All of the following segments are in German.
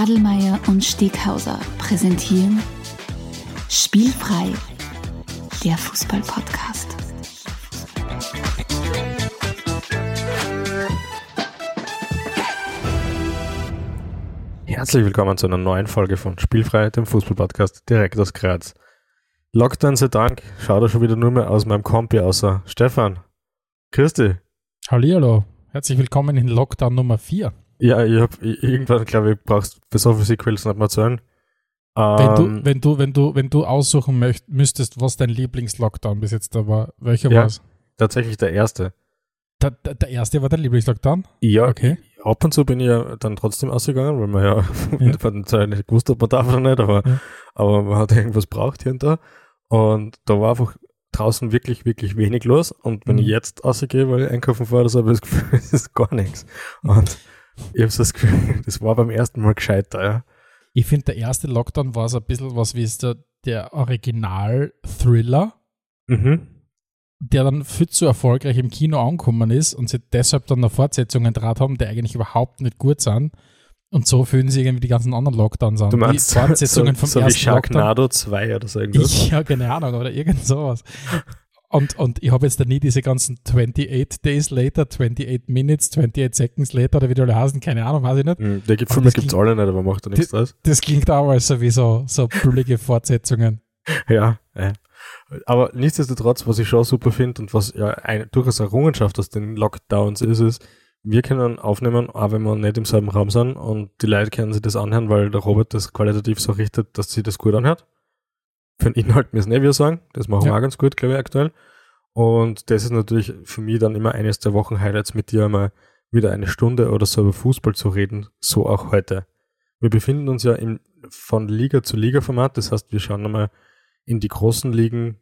Adelmeier und Steghauser präsentieren Spielfrei, der Fußball-Podcast. Herzlich willkommen zu einer neuen Folge von Spielfrei, dem Fußball-Podcast direkt aus Graz. Lockdown sei Dank, schaut er schon wieder nur mehr aus meinem Kompi außer Stefan. Christi. Hallihallo, herzlich willkommen in Lockdown Nummer 4. Ja, ich hab irgendwann, glaube ich, brauchst bis auf Physik willst du nicht mehr erzählen. Wenn du, Ähm, wenn du, wenn du, wenn du aussuchen möcht, müsstest, was dein Lieblingslockdown bis jetzt da war, welcher Ja. war es? tatsächlich der erste. Der, der, der erste war dein Lieblingslockdown? Ja, Okay. ab und zu bin ich ja dann trotzdem ausgegangen, weil man ja, Ja. von der nicht gewusst, ob man darf oder nicht, aber, Ja. aber man hat irgendwas braucht hier und da. Und da war einfach draußen wirklich, wirklich wenig los. Und wenn Mhm. ich jetzt rausgehe, weil ich einkaufen fahre, so habe ich das Gefühl, es ist gar nichts. Und ich habe so das Gefühl, das war beim ersten Mal gescheiter, ja. Ich finde, der erste Lockdown war so ein bisschen was wie der, der Original-Thriller, Mhm. der dann viel zu erfolgreich im Kino angekommen ist und sie deshalb dann noch Fortsetzungen draht haben, die eigentlich überhaupt nicht gut sind. Und so fühlen sich irgendwie die ganzen anderen Lockdowns an. Du meinst die Fortsetzungen so, vom so wie ersten Lockdown. Sharknado 2 oder so irgendwas? Ich, ja, keine Ahnung, oder irgend sowas. Und, und ich habe jetzt da nie diese ganzen 28 Days later, 28 Minutes, 28 Seconds later oder wie die alle heißen, keine Ahnung, weiß ich nicht. Mhm, Der gibt Filme gibt es klingt- alle nicht, aber macht da nichts draus. Das klingt auch mal so wie so, so billige Fortsetzungen. Ja, ja. Aber nichtsdestotrotz, was ich schon super finde und was ja eine, durchaus Errungenschaft aus den Lockdowns ist, ist, wir können aufnehmen, auch wenn wir nicht im selben Raum sind und die Leute können sich das anhören, weil der Robert das qualitativ so richtet, dass sie das gut anhört. Für den Inhalt müssen eh wir sagen, das machen wir Ja. auch ganz gut, glaube ich, aktuell. Und das ist natürlich für mich dann immer eines der Wochen-Highlights, mit dir einmal wieder eine Stunde oder so über Fußball zu reden, so auch heute. Wir befinden uns ja im, von Liga zu Liga-Format, das heißt, wir schauen einmal in die großen Ligen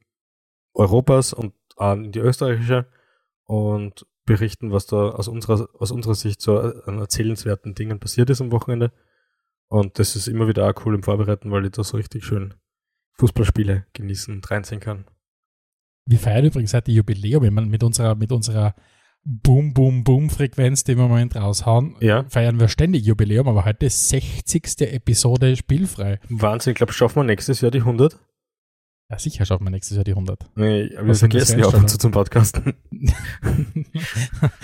Europas und auch in die österreichische und berichten, was da aus unserer, aus unserer Sicht so an erzählenswerten Dingen passiert ist am Wochenende. Und das ist immer wieder auch cool im Vorbereiten, weil ich da so richtig schön Fußballspiele genießen und reinziehen kann. Wir feiern übrigens heute Jubiläum ich mein, mit unserer, mit unserer Boom, Boom, Boom-Frequenz, die wir im Moment raushauen. Ja. Feiern wir ständig Jubiläum, aber heute ist 60. Episode spielfrei. Wahnsinn, ich glaube, schaffen wir nächstes Jahr die 100? Ja, sicher schaffen wir nächstes Jahr die 100. Nee, wir Was vergessen ja ab und zu zum Podcasten.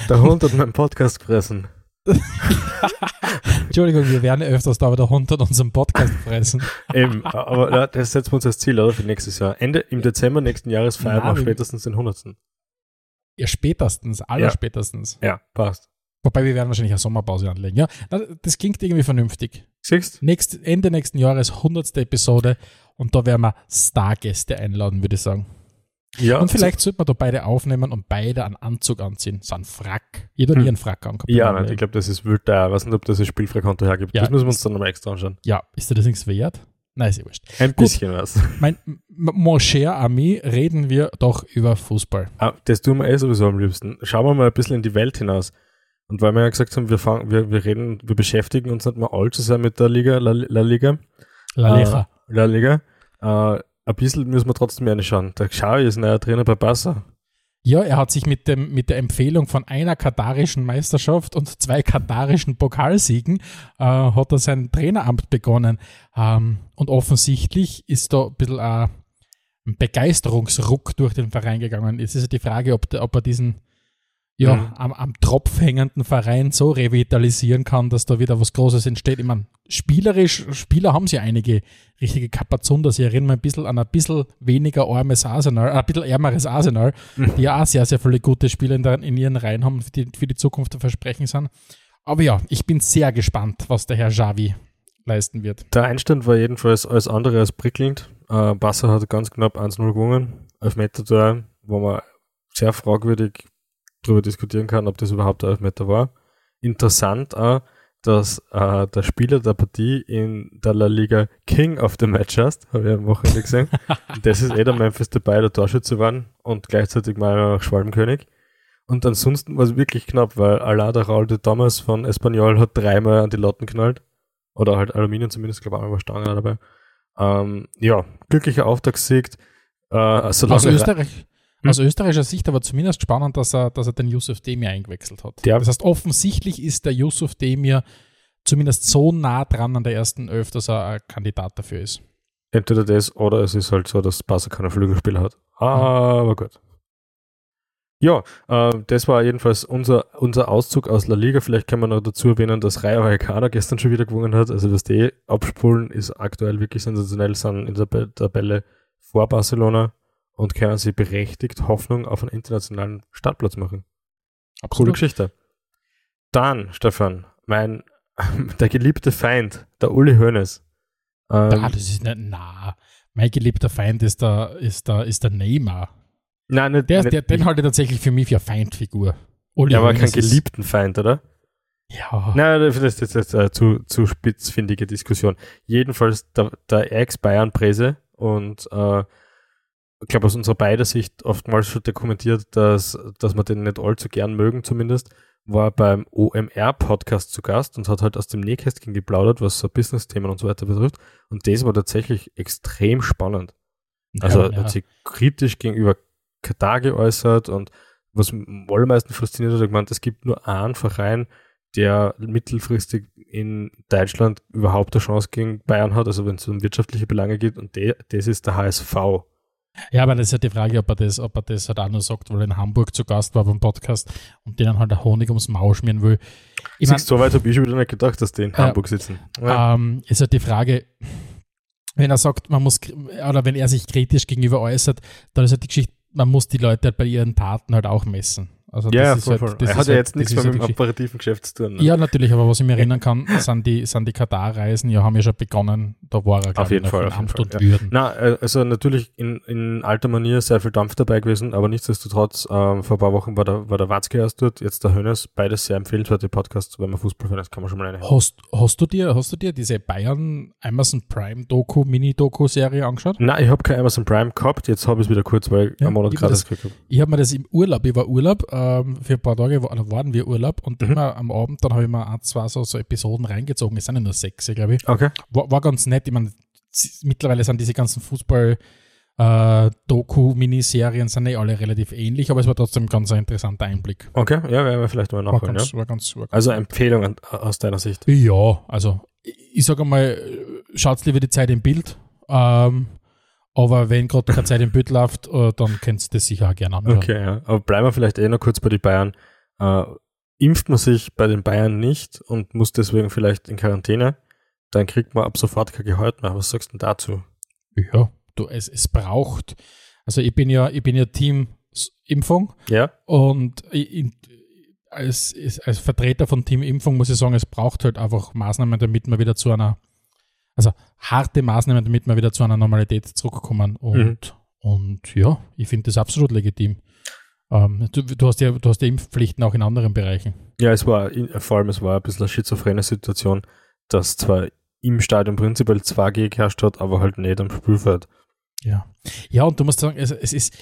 Der Hund hat meinen Podcast fressen. Entschuldigung, wir werden öfters da wieder 100 unseren Podcast fressen. Eben, aber ja, das setzen wir uns als Ziel, oder? Für nächstes Jahr. Ende, im Dezember nächsten Jahres feiern wir spätestens den 100. Ja, spätestens, aller Ja. spätestens. Ja, passt. Wobei wir werden wahrscheinlich eine Sommerpause anlegen. Ja, na, das klingt irgendwie vernünftig. Siehst Nächst, Ende nächsten Jahres 100. Episode und da werden wir Stargäste einladen, würde ich sagen. Ja, und vielleicht sollten wir da beide aufnehmen und beide einen Anzug anziehen. So einen Frack. Jeder Hm. einen Frack angehabt. Ja, nein, ich glaube, das ist wild da. Ich weiß nicht, ob das ein Spielfreikonto hergibt. Ja, das müssen wir uns dann nochmal extra anschauen. ja, ist dir das nichts wert? Nein, ist ja wurscht. Ein Gut. bisschen was. Mein, mon cher Ami, reden wir doch über Fußball. Ah, das tun wir eh sowieso am liebsten. Schauen wir mal ein bisschen in die Welt hinaus. Und weil wir ja gesagt haben, wir, fangen, wir, wir reden, wir beschäftigen uns nicht mal allzu sehr mit der Liga, La, La Liga. La Liga. Äh, La Liga. Äh, ein bisschen müssen wir trotzdem reinschauen. Der Xavi ist neuer Trainer bei Barca. Ja, er hat sich mit, dem, mit der Empfehlung von einer katarischen Meisterschaft und zwei katarischen Pokalsiegen äh, hat er sein Traineramt begonnen. Ähm, und offensichtlich ist da ein bisschen äh, ein Begeisterungsruck durch den Verein gegangen. Jetzt ist ja die Frage, ob, ob er diesen ja, Mhm. am, am Tropf hängenden Verein so revitalisieren kann, dass da wieder was Großes entsteht. Ich meine, spielerisch, Spieler haben sie einige richtige Kapazunders. Ich erinnere mich ein bisschen an ein bisschen weniger armes Arsenal, äh, ein bisschen ärmeres Arsenal, die ja auch sehr, sehr viele gute Spieler in, der, in ihren Reihen haben, die für die Zukunft zu versprechen sind. Aber ja, ich bin sehr gespannt, was der Herr Javi leisten wird. Der Einstand war jedenfalls alles andere als prickelnd. Äh, Barca hat ganz knapp 1-0 gewonnen. Elfmeter da, wo man sehr fragwürdig darüber diskutieren kann, ob das überhaupt ein Elfmeter war. Interessant auch, dass äh, der Spieler der Partie in der La Liga King of the Match heißt, habe ich am Wochenende gesehen. Das ist eh der Memphis dabei, der Torschütze waren und gleichzeitig mal auch Schwalbenkönig. Und ansonsten war es wirklich knapp, weil Alada Raul de Thomas von Espanyol hat dreimal an die Latten knallt. Oder halt Aluminium zumindest, glaube ich, einmal war Stangen auch dabei. Ähm, ja, glücklicher Auftaktsieg. Äh, solange Aus, Österreich, Hm. aus österreichischer Sicht aber zumindest spannend, dass er, dass er den Yusuf Demir eingewechselt hat. Der- das heißt, offensichtlich ist der Yusuf Demir zumindest so nah dran an der ersten Elf, dass er ein Kandidat dafür ist. Entweder das oder es ist halt so, dass Barca keine Flügelspieler hat. Aber gut. Ja, äh, das war jedenfalls unser, unser Auszug aus La Liga. Vielleicht kann man noch dazu erwähnen, dass Rayo Vallecano gestern schon wieder gewonnen hat. Also das D abspulen ist aktuell wirklich sensationell, sind in der Tabelle vor Barcelona und können sie berechtigt Hoffnung auf einen internationalen Startplatz machen. Absolut. Coole Geschichte. Dann, Stefan, mein, der geliebte Feind, der Uli Hoeneß, ähm, da, das ist nicht, na, mein geliebter Feind ist der, ist der, ist der Neymar. Nein, nicht, der, nicht, der, den halte ich tatsächlich für mich für eine Feindfigur. Uli ja, aber keinen geliebten Feind, oder? Ja. Nein, das ist jetzt eine zu, zu spitzfindige Diskussion. Jedenfalls der, der Ex-Bayern-Präse und äh, ich glaube aus unserer beider Sicht oftmals schon dokumentiert, dass, dass wir den nicht allzu gern mögen zumindest war beim OMR-Podcast zu Gast und hat halt aus dem Nähkästchen geplaudert, was so Business-Themen und so weiter betrifft. Und das war tatsächlich extrem spannend. Also ja, hat sich kritisch gegenüber Katar geäußert und was am allermeisten fasziniert hat, er gemeint, es gibt nur einen Verein, der mittelfristig in Deutschland überhaupt eine Chance gegen Bayern hat, also wenn es um wirtschaftliche Belange geht, und de, das ist der HSV. Ja, aber das ist ja die Frage, ob er das, ob er das halt auch nur sagt, weil er in Hamburg zu Gast war beim Podcast und denen halt der Honig ums Maul schmieren will. Ich mein, so weit habe ich schon wieder nicht gedacht, dass die in äh, Hamburg sitzen. Ja. Ähm, ist halt die Frage, wenn er sagt, man muss, oder wenn er sich kritisch gegenüber äußert, dann ist halt die Geschichte, man muss die Leute halt bei ihren Taten halt auch messen. Also ja, voll, halt, voll. er hat ja halt, jetzt nichts mehr mit dem operativen Geschäft zu tun. Ne? Ja, natürlich, aber was ich mich erinnern kann, sind die, sind die Katar-Reisen, ja, haben ja schon begonnen, da war er, auf jeden Fall, auf jeden Fall, und ja. Na, äh, also natürlich in, in alter Manier sehr viel Dampf dabei gewesen, aber nichtsdestotrotz, ähm, vor ein paar Wochen war der, war der Watzke erst dort, jetzt der Hönes, beides sehr empfehlenswerte Podcasts, wenn man Fußballfan ist, kann man schon mal eine hast, hast du dir, hast du dir diese Bayern Amazon Prime Doku, Mini-Doku-Serie angeschaut? Nein, ich habe kein Amazon Prime gehabt, jetzt habe ich es wieder kurz, weil ja, am Monat gerade das gekriegt habe. Ich habe mir das im Urlaub, ich war Urlaub, ähm, für ein paar Tage Tage war, waren wir Urlaub und mhm. immer am Abend, dann habe ich mir ein, zwei so, so Episoden reingezogen. Es sind ja nur sechs, glaube ich. Okay. War, war ganz nett. Ich meine, mittlerweile sind diese ganzen Fußball- äh, Doku-Miniserien sind eh alle relativ ähnlich, aber es war trotzdem ganz ein interessanter Einblick. Okay, ja, werden wir vielleicht mal nachholen. War ganz, ja. war ganz, war ganz also Empfehlung aus deiner Sicht? Ja, also ich sage mal, schaut lieber die Zeit im Bild. Ähm, aber wenn gerade keine Zeit im Bild läuft, äh, dann kennst du das sicher auch gerne anschauen. Okay, ja. Aber bleiben wir vielleicht eh noch kurz bei den Bayern. Äh, impft man sich bei den Bayern nicht und muss deswegen vielleicht in Quarantäne, dann kriegt man ab sofort kein Gehalt mehr. Was sagst du denn dazu? Ja, du, es, es braucht, also ich bin ja, ich bin ja Team Impfung. Ja. Und in, als, als Vertreter von Team Impfung muss ich sagen, es braucht halt einfach Maßnahmen, damit man wieder zu einer also harte Maßnahmen, damit wir wieder zu einer Normalität zurückkommen. Und, mhm. und ja, ich finde das absolut legitim. Ähm, du, du, hast ja, du hast ja Impfpflichten auch in anderen Bereichen. Ja, es war vor allem es war ein bisschen eine schizophrene Situation, dass zwar im Stadion prinzipiell 2G geherrscht hat, aber halt nicht am Spielfeld. Ja. Ja, und du musst sagen, es, es ist,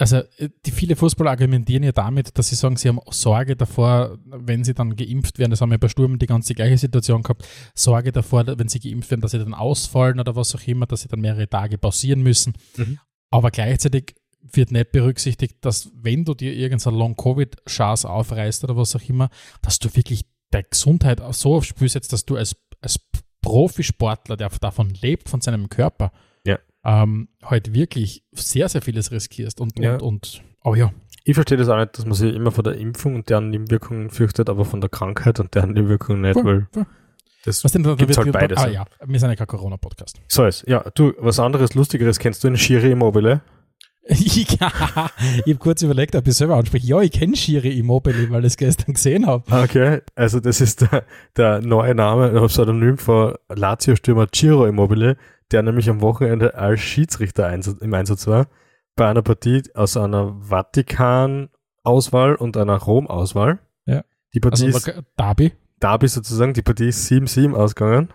also äh, die viele Fußballer argumentieren ja damit, dass sie sagen, sie haben Sorge davor, wenn sie dann geimpft werden, das haben wir bei Sturm die ganze gleiche Situation gehabt, Sorge davor, wenn sie geimpft werden, dass sie dann ausfallen oder was auch immer, dass sie dann mehrere Tage pausieren müssen. Mhm. Aber gleichzeitig wird nicht berücksichtigt, dass wenn du dir irgendein Long-Covid-Chance aufreißt oder was auch immer, dass du wirklich der Gesundheit so aufs Spiel setzt, dass du als, als Profisportler, der davon lebt, von seinem Körper, ähm, halt wirklich sehr, sehr vieles riskierst. Und, ja. und, und oh ja. Ich verstehe das auch nicht, dass man sich immer vor der Impfung und deren Nebenwirkungen fürchtet, aber von der Krankheit und deren Nebenwirkungen nicht, weil das was denn, da gibt's halt beides. Ah ja, wir sind ja kein Corona-Podcast. So ist, ja. Du, was anderes, Lustigeres, kennst du eine Schiri Immobile? ja, ich habe kurz überlegt, ob ich selber anspreche. Ja, ich kenne Schiri Immobile, weil ich es gestern gesehen habe. Okay, also das ist der, der neue Name, oder Pseudonym von Lazio-Stürmer Ciro Immobile, der nämlich am Wochenende als Schiedsrichter im Einsatz war, bei einer Partie aus einer Vatikan-Auswahl und einer Rom-Auswahl. Ja. Die Partie also, ist, Derby. Derby sozusagen, die Partie ist 7-7 ausgegangen.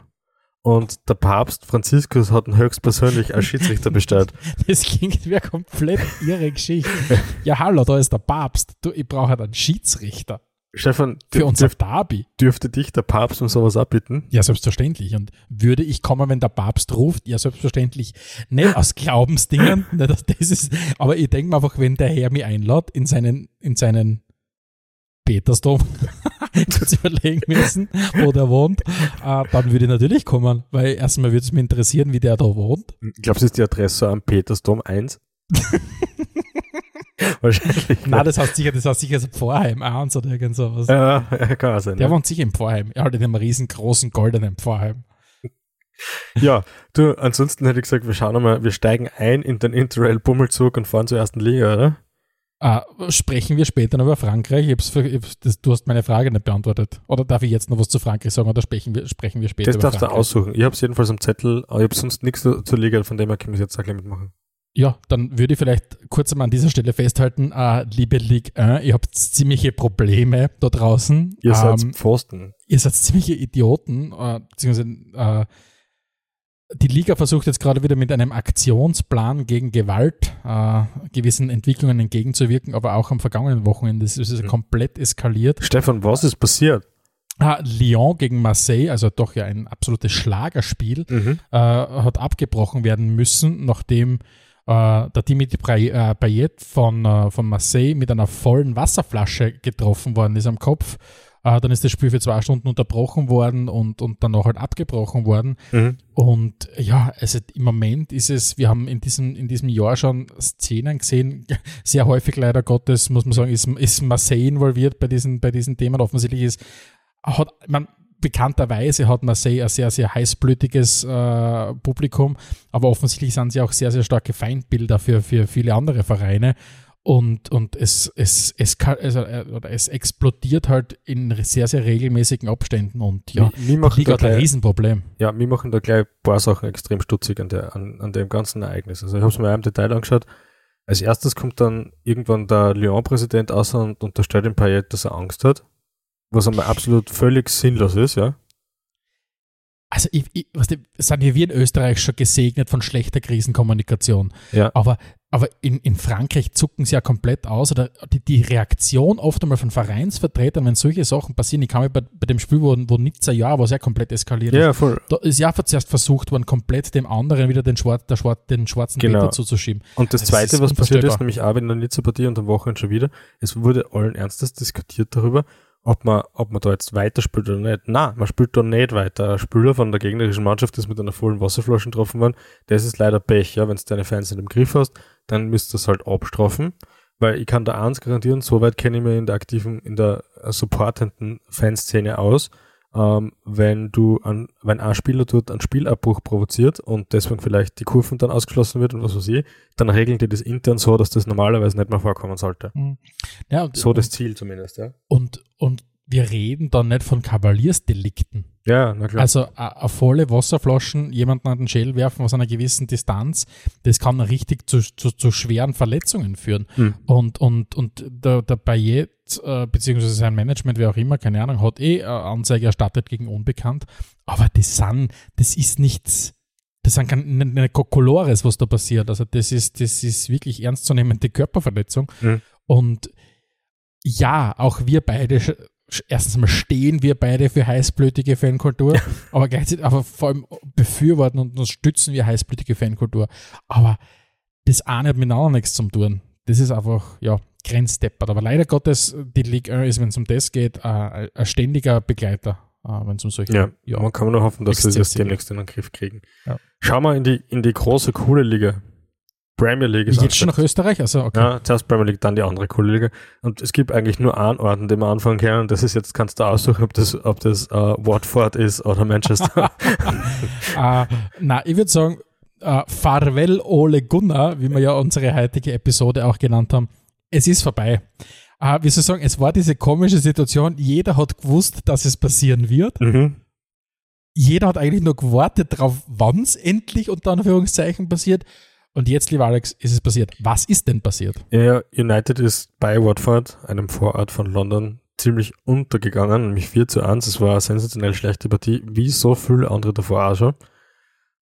Und der Papst Franziskus hat ihn höchstpersönlich als Schiedsrichter bestellt. Das klingt wie eine komplett irre Geschichte. Ja, hallo, da ist der Papst. Du, ich brauche halt einen Schiedsrichter. Stefan, für unser Derby. Dürfte dich der Papst um sowas abbitten? Ja, selbstverständlich. Und würde ich kommen, wenn der Papst ruft? Ja, selbstverständlich. Nicht aus Glaubensdingen. das ist, aber ich denke mir einfach, wenn der Herr mich einlädt in seinen, in seinen Petersdom, kurz überlegen müssen, wo der wohnt, äh, dann würde ich natürlich kommen, weil erstmal würde es mich interessieren, wie der da wohnt. Ich glaube, es ist die Adresse am Petersdom 1. Wahrscheinlich. Nein, das heißt sicher, das heißt sicher so Pfarrheim 1 oder irgend sowas. Ja, kann auch sein. Der ja. wohnt sicher im Pfarrheim. Er hat in einem riesengroßen goldenen Pfarrheim. ja, du, ansonsten hätte ich gesagt, wir schauen mal, wir steigen ein in den Interrail Bummelzug und fahren zur ersten Liga, oder? Äh, sprechen wir später noch über Frankreich? Ich hab's, für- ich hab's, das, du hast meine Frage nicht beantwortet. Oder darf ich jetzt noch was zu Frankreich sagen oder sprechen wir, sprechen wir später Das über darfst du Frankreich? aussuchen. Ich habe es jedenfalls am Zettel, aber ich habe sonst nichts zu- zur Liga, von dem her können wir es jetzt auch gleich mitmachen. Ja, dann würde ich vielleicht kurz einmal an dieser Stelle festhalten, äh, liebe Ligue 1, ihr habt ziemliche Probleme da draußen. Ihr seid Ähm, Pfosten. ihr seid ziemliche Idioten, äh, beziehungsweise äh, die Liga versucht jetzt gerade wieder mit einem Aktionsplan gegen Gewalt äh, gewissen Entwicklungen entgegenzuwirken, aber auch am vergangenen Wochenende ist es Mhm. komplett eskaliert. Stefan, was ist passiert? Ah, Lyon gegen Marseille, also doch ja ein absolutes Schlagerspiel, Mhm. äh, hat abgebrochen werden müssen, nachdem äh, der Dimitri äh, Payet von, äh, von Marseille mit einer vollen Wasserflasche getroffen worden ist am Kopf. Äh, dann ist das Spiel für zwei Stunden unterbrochen worden und, und dann auch halt abgebrochen worden. Mhm. Und ja, also im Moment ist es, wir haben in diesem, in diesem Jahr schon Szenen gesehen, sehr häufig leider Gottes, muss man sagen, ist, ist Marseille involviert bei diesen, bei diesen Themen. Offensichtlich ist, hat, man, bekannterweise hat Marseille ein sehr, sehr heißblütiges äh, Publikum, aber offensichtlich sind sie auch sehr, sehr starke Feindbilder für, für viele andere Vereine. Und, und es, es, es, kann, also, äh, es explodiert halt in sehr, sehr regelmäßigen Abständen. Und ja, Wir, wir Liga da hat ein Riesenproblem. ja, wir machen da gleich ein paar Sachen extrem stutzig an, der, an, an dem ganzen Ereignis. Also ich habe es mir auch im Detail angeschaut. Als erstes kommt dann irgendwann der Lyon-Präsident aus und unterstellt dem Payet, dass er Angst hat. Was einmal absolut völlig sinnlos ist, ja. Also, ich, ich, was die, sind wir in Österreich schon gesegnet von schlechter Krisenkommunikation. Ja. Aber, aber in, in Frankreich zucken sie ja komplett aus. Oder die, die Reaktion oft einmal von Vereinsvertretern, wenn solche Sachen passieren, ich kann mich bei, bei dem Spiel, wo, wo Nizza ja, was ja komplett eskaliert ist, Ja, voll. da ist ja zuerst versucht worden, komplett dem anderen wieder den, Schwarz, der Schwarz, den schwarzen Genau. Peter zuzuschieben. Und das Das Zweite, was passiert ist, nämlich auch in der Nizza-Partie und am Wochenende schon wieder, es wurde allen Ernstes diskutiert darüber, ob man, ob man da jetzt weiterspielt oder nicht. Nein, man spielt da nicht weiter. Ein Spieler von der gegnerischen Mannschaft ist mit einer vollen Wasserflasche getroffen worden. Das ist leider Pech, ja. Wenn du deine Fans nicht im Griff hast, dann müsst du es halt abstrafen. Weil ich kann da eins garantieren, soweit kenne ich mich in der aktiven, in der supportenden Fanszene aus. Ähm, wenn du an, wenn ein Spieler dort einen Spielabbruch provoziert und deswegen vielleicht die Kurven dann ausgeschlossen wird und was weiß ich, dann regeln die das intern so, dass das normalerweise nicht mehr vorkommen sollte. Ja, und, So das Ziel zumindest, ja. und, und wir reden dann nicht von Kavaliersdelikten. Ja, na klar. Also a- volle Wasserflaschen jemanden an den Schädel werfen aus einer gewissen Distanz, das kann richtig zu, zu, zu schweren Verletzungen führen. Hm. Und, und, und der, der Payet, äh, beziehungsweise sein Management, wer auch immer, keine Ahnung, hat eh äh, Anzeige erstattet gegen Unbekannt. Aber das sind, das ist nichts, das sind keine, keine Kokolores, was da passiert. Also das ist, das ist wirklich ernstzunehmende Körperverletzung. Hm. Und ja, auch wir beide, erstens mal stehen wir beide für heißblütige Fankultur, aber gleichzeitig, aber vor allem befürworten und unterstützen wir heißblütige Fankultur. Aber das eine hat mit dem anderen nichts zu tun. Das ist einfach, ja, grenzdeppert. Aber leider Gottes, die Ligue 1 ist, wenn es um das geht, äh, ein ständiger Begleiter, äh, wenn es um solche, ja, ja. man kann nur hoffen, dass sie das demnächst in den Griff kriegen. Ja. Schau mal in die, in die große, coole Liga. Premier League ist Jetzt schon nach. Österreich? Also, okay. Ja, zuerst Premier League, dann die andere coole Liga. Und es gibt eigentlich nur einen Ort, an dem wir anfangen können. Und das ist jetzt, kannst du aussuchen, ob das, ob das äh, Watford ist oder Manchester. äh, na, ich würde sagen, äh, Farewell Ole Gunnar, wie wir ja unsere heutige Episode auch genannt haben. Es ist vorbei. Äh, wie soll ich sagen, es war diese komische Situation, jeder hat gewusst, dass es passieren wird. mhm. Jeder hat eigentlich nur gewartet darauf, wann es endlich unter Anführungszeichen passiert. Und jetzt, lieber Alex, ist es passiert. Was ist denn passiert? Ja, United ist bei Watford, einem Vorort von London, ziemlich untergegangen, nämlich 4 zu 1. Es war eine sensationell schlechte Partie, wie so viele andere davor auch schon.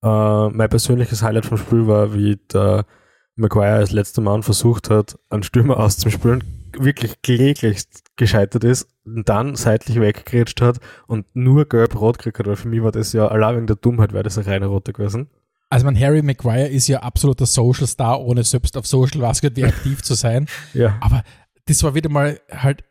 Äh, mein persönliches Highlight vom Spiel war, wie der Maguire als letzter Mann versucht hat, einen Stürmer auszuspielen, wirklich kläglich gescheitert ist dann seitlich weggerätscht hat und nur gelb-rot gekriegt hat, weil für mich war das ja allein wegen der Dummheit, wäre das eine reine rote gewesen. Also, mein Harry Maguire ist ja absoluter Social Star, ohne selbst auf Social Basket wie aktiv zu sein. Ja. Aber das war wieder mal halt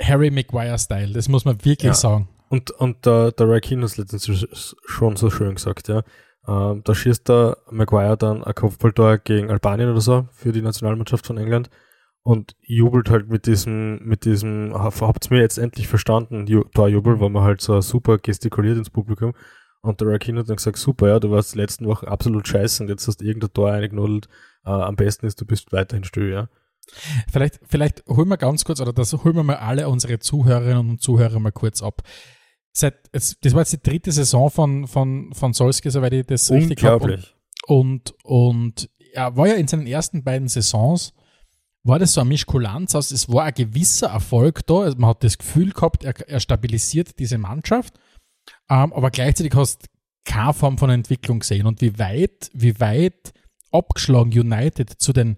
Harry Maguire-Style, das muss man wirklich Ja. sagen. Und, und der, der Keane hat es letztens schon so schön gesagt, ja. Ähm, da schießt der Maguire dann ein Kopfballtor gegen Albanien oder so für die Nationalmannschaft von England und jubelt halt mit diesem, mit diesem, habt ihr mir jetzt endlich verstanden, Ju- Torjubel, weil man halt so super gestikuliert ins Publikum. Und der Ray Keane hat dann gesagt, super, ja, du warst die letzten Wochen absolut scheiße und jetzt hast du irgendein Tor eingenudelt. Äh, am besten ist, du bist weiterhin still, ja. Vielleicht, vielleicht holen wir ganz kurz, oder das holen wir mal alle unsere Zuhörerinnen und Zuhörer mal kurz ab. Seit, das war jetzt die dritte Saison von, von, von Solskjaer, soweit ich das richtig habe. Unglaublich. Und, und er war ja in seinen ersten beiden Saisons, war das so eine Mischkulanz aus, es war ein gewisser Erfolg da, also man hat das Gefühl gehabt, er, er stabilisiert diese Mannschaft, ähm, aber gleichzeitig hast du keine Form von Entwicklung gesehen. Und wie weit, wie weit abgeschlagen United zu den